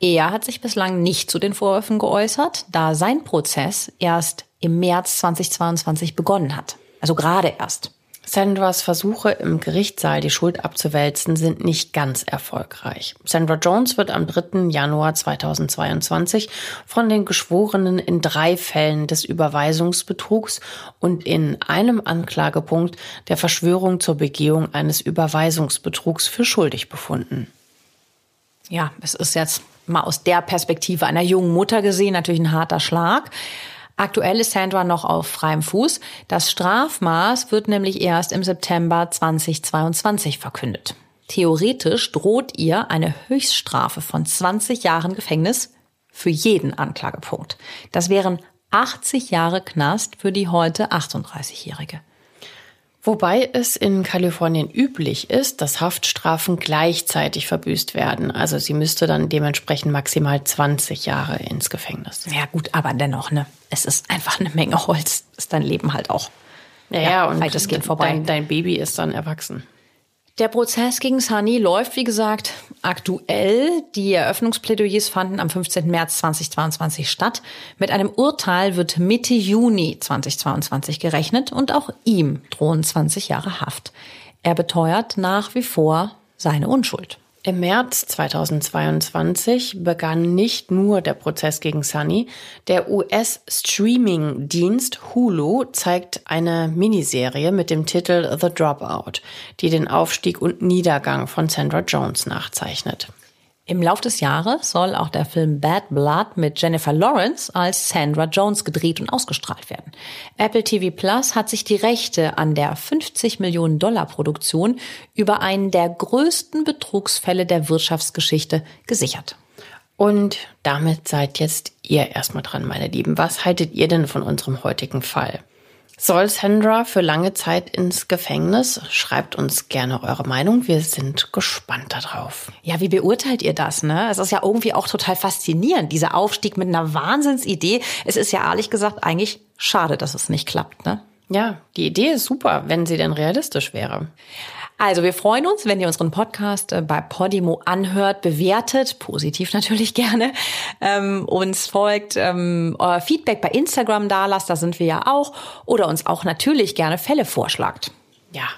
Er hat sich bislang nicht zu den Vorwürfen geäußert, da sein Prozess erst im März 2022 begonnen hat. Also gerade erst. Sandras Versuche im Gerichtssaal die Schuld abzuwälzen sind nicht ganz erfolgreich. Sandra Jones wird am 3. Januar 2022 von den Geschworenen in drei Fällen des Überweisungsbetrugs und in einem Anklagepunkt der Verschwörung zur Begehung eines Überweisungsbetrugs für schuldig befunden. Ja, es ist jetzt mal aus der Perspektive einer jungen Mutter gesehen natürlich ein harter Schlag. Aktuell ist Sandra noch auf freiem Fuß. Das Strafmaß wird nämlich erst im September 2022 verkündet. Theoretisch droht ihr eine Höchststrafe von 20 Jahren Gefängnis für jeden Anklagepunkt. Das wären 80 Jahre Knast für die heute 38-Jährige. Wobei es in Kalifornien üblich ist, dass Haftstrafen gleichzeitig verbüßt werden. Also sie müsste dann dementsprechend maximal 20 Jahre ins Gefängnis. Ja gut, aber dennoch, ne? Es ist einfach eine Menge Holz. Ist dein Leben halt auch. Ja, ja, und weitestgehend vorbei. Dein, dein Baby ist dann erwachsen. Der Prozess gegen Sunny läuft, wie gesagt, aktuell. Die Eröffnungsplädoyers fanden am 15. März 2022 statt. Mit einem Urteil wird Mitte Juni 2022 gerechnet und auch ihm drohen 20 Jahre Haft. Er beteuert nach wie vor seine Unschuld. Im März 2022 begann nicht nur der Prozess gegen Sunny. Der US-Streaming-Dienst Hulu zeigt eine Miniserie mit dem Titel The Dropout, die den Aufstieg und Niedergang von Sandra Jones nachzeichnet. Im Lauf des Jahres soll auch der Film Bad Blood mit Jennifer Lawrence als Sandra Jones gedreht und ausgestrahlt werden. Apple TV Plus hat sich die Rechte an der 50 Millionen Dollar Produktion über einen der größten Betrugsfälle der Wirtschaftsgeschichte gesichert. Und damit seid jetzt ihr erstmal dran, meine Lieben. Was haltet ihr denn von unserem heutigen Fall? Soll Sandra für lange Zeit ins Gefängnis? Schreibt uns gerne eure Meinung. Wir sind gespannt darauf. Ja, wie beurteilt ihr das? Ne? Es ist ja irgendwie auch total faszinierend, dieser Aufstieg mit einer Wahnsinnsidee. Es ist ja ehrlich gesagt eigentlich schade, dass es nicht klappt. Ne? Ja, die Idee ist super, wenn sie denn realistisch wäre. Also wir freuen uns, wenn ihr unseren Podcast äh, bei Podimo anhört, bewertet, positiv natürlich gerne, ähm, uns folgt, ähm, euer Feedback bei Instagram da lasst, da sind wir ja auch, oder uns auch natürlich gerne Fälle vorschlagt. Ja,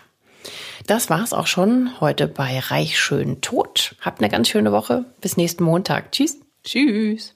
das war's auch schon heute bei Reich schön tot. Habt eine ganz schöne Woche. Bis nächsten Montag. Tschüss. Tschüss.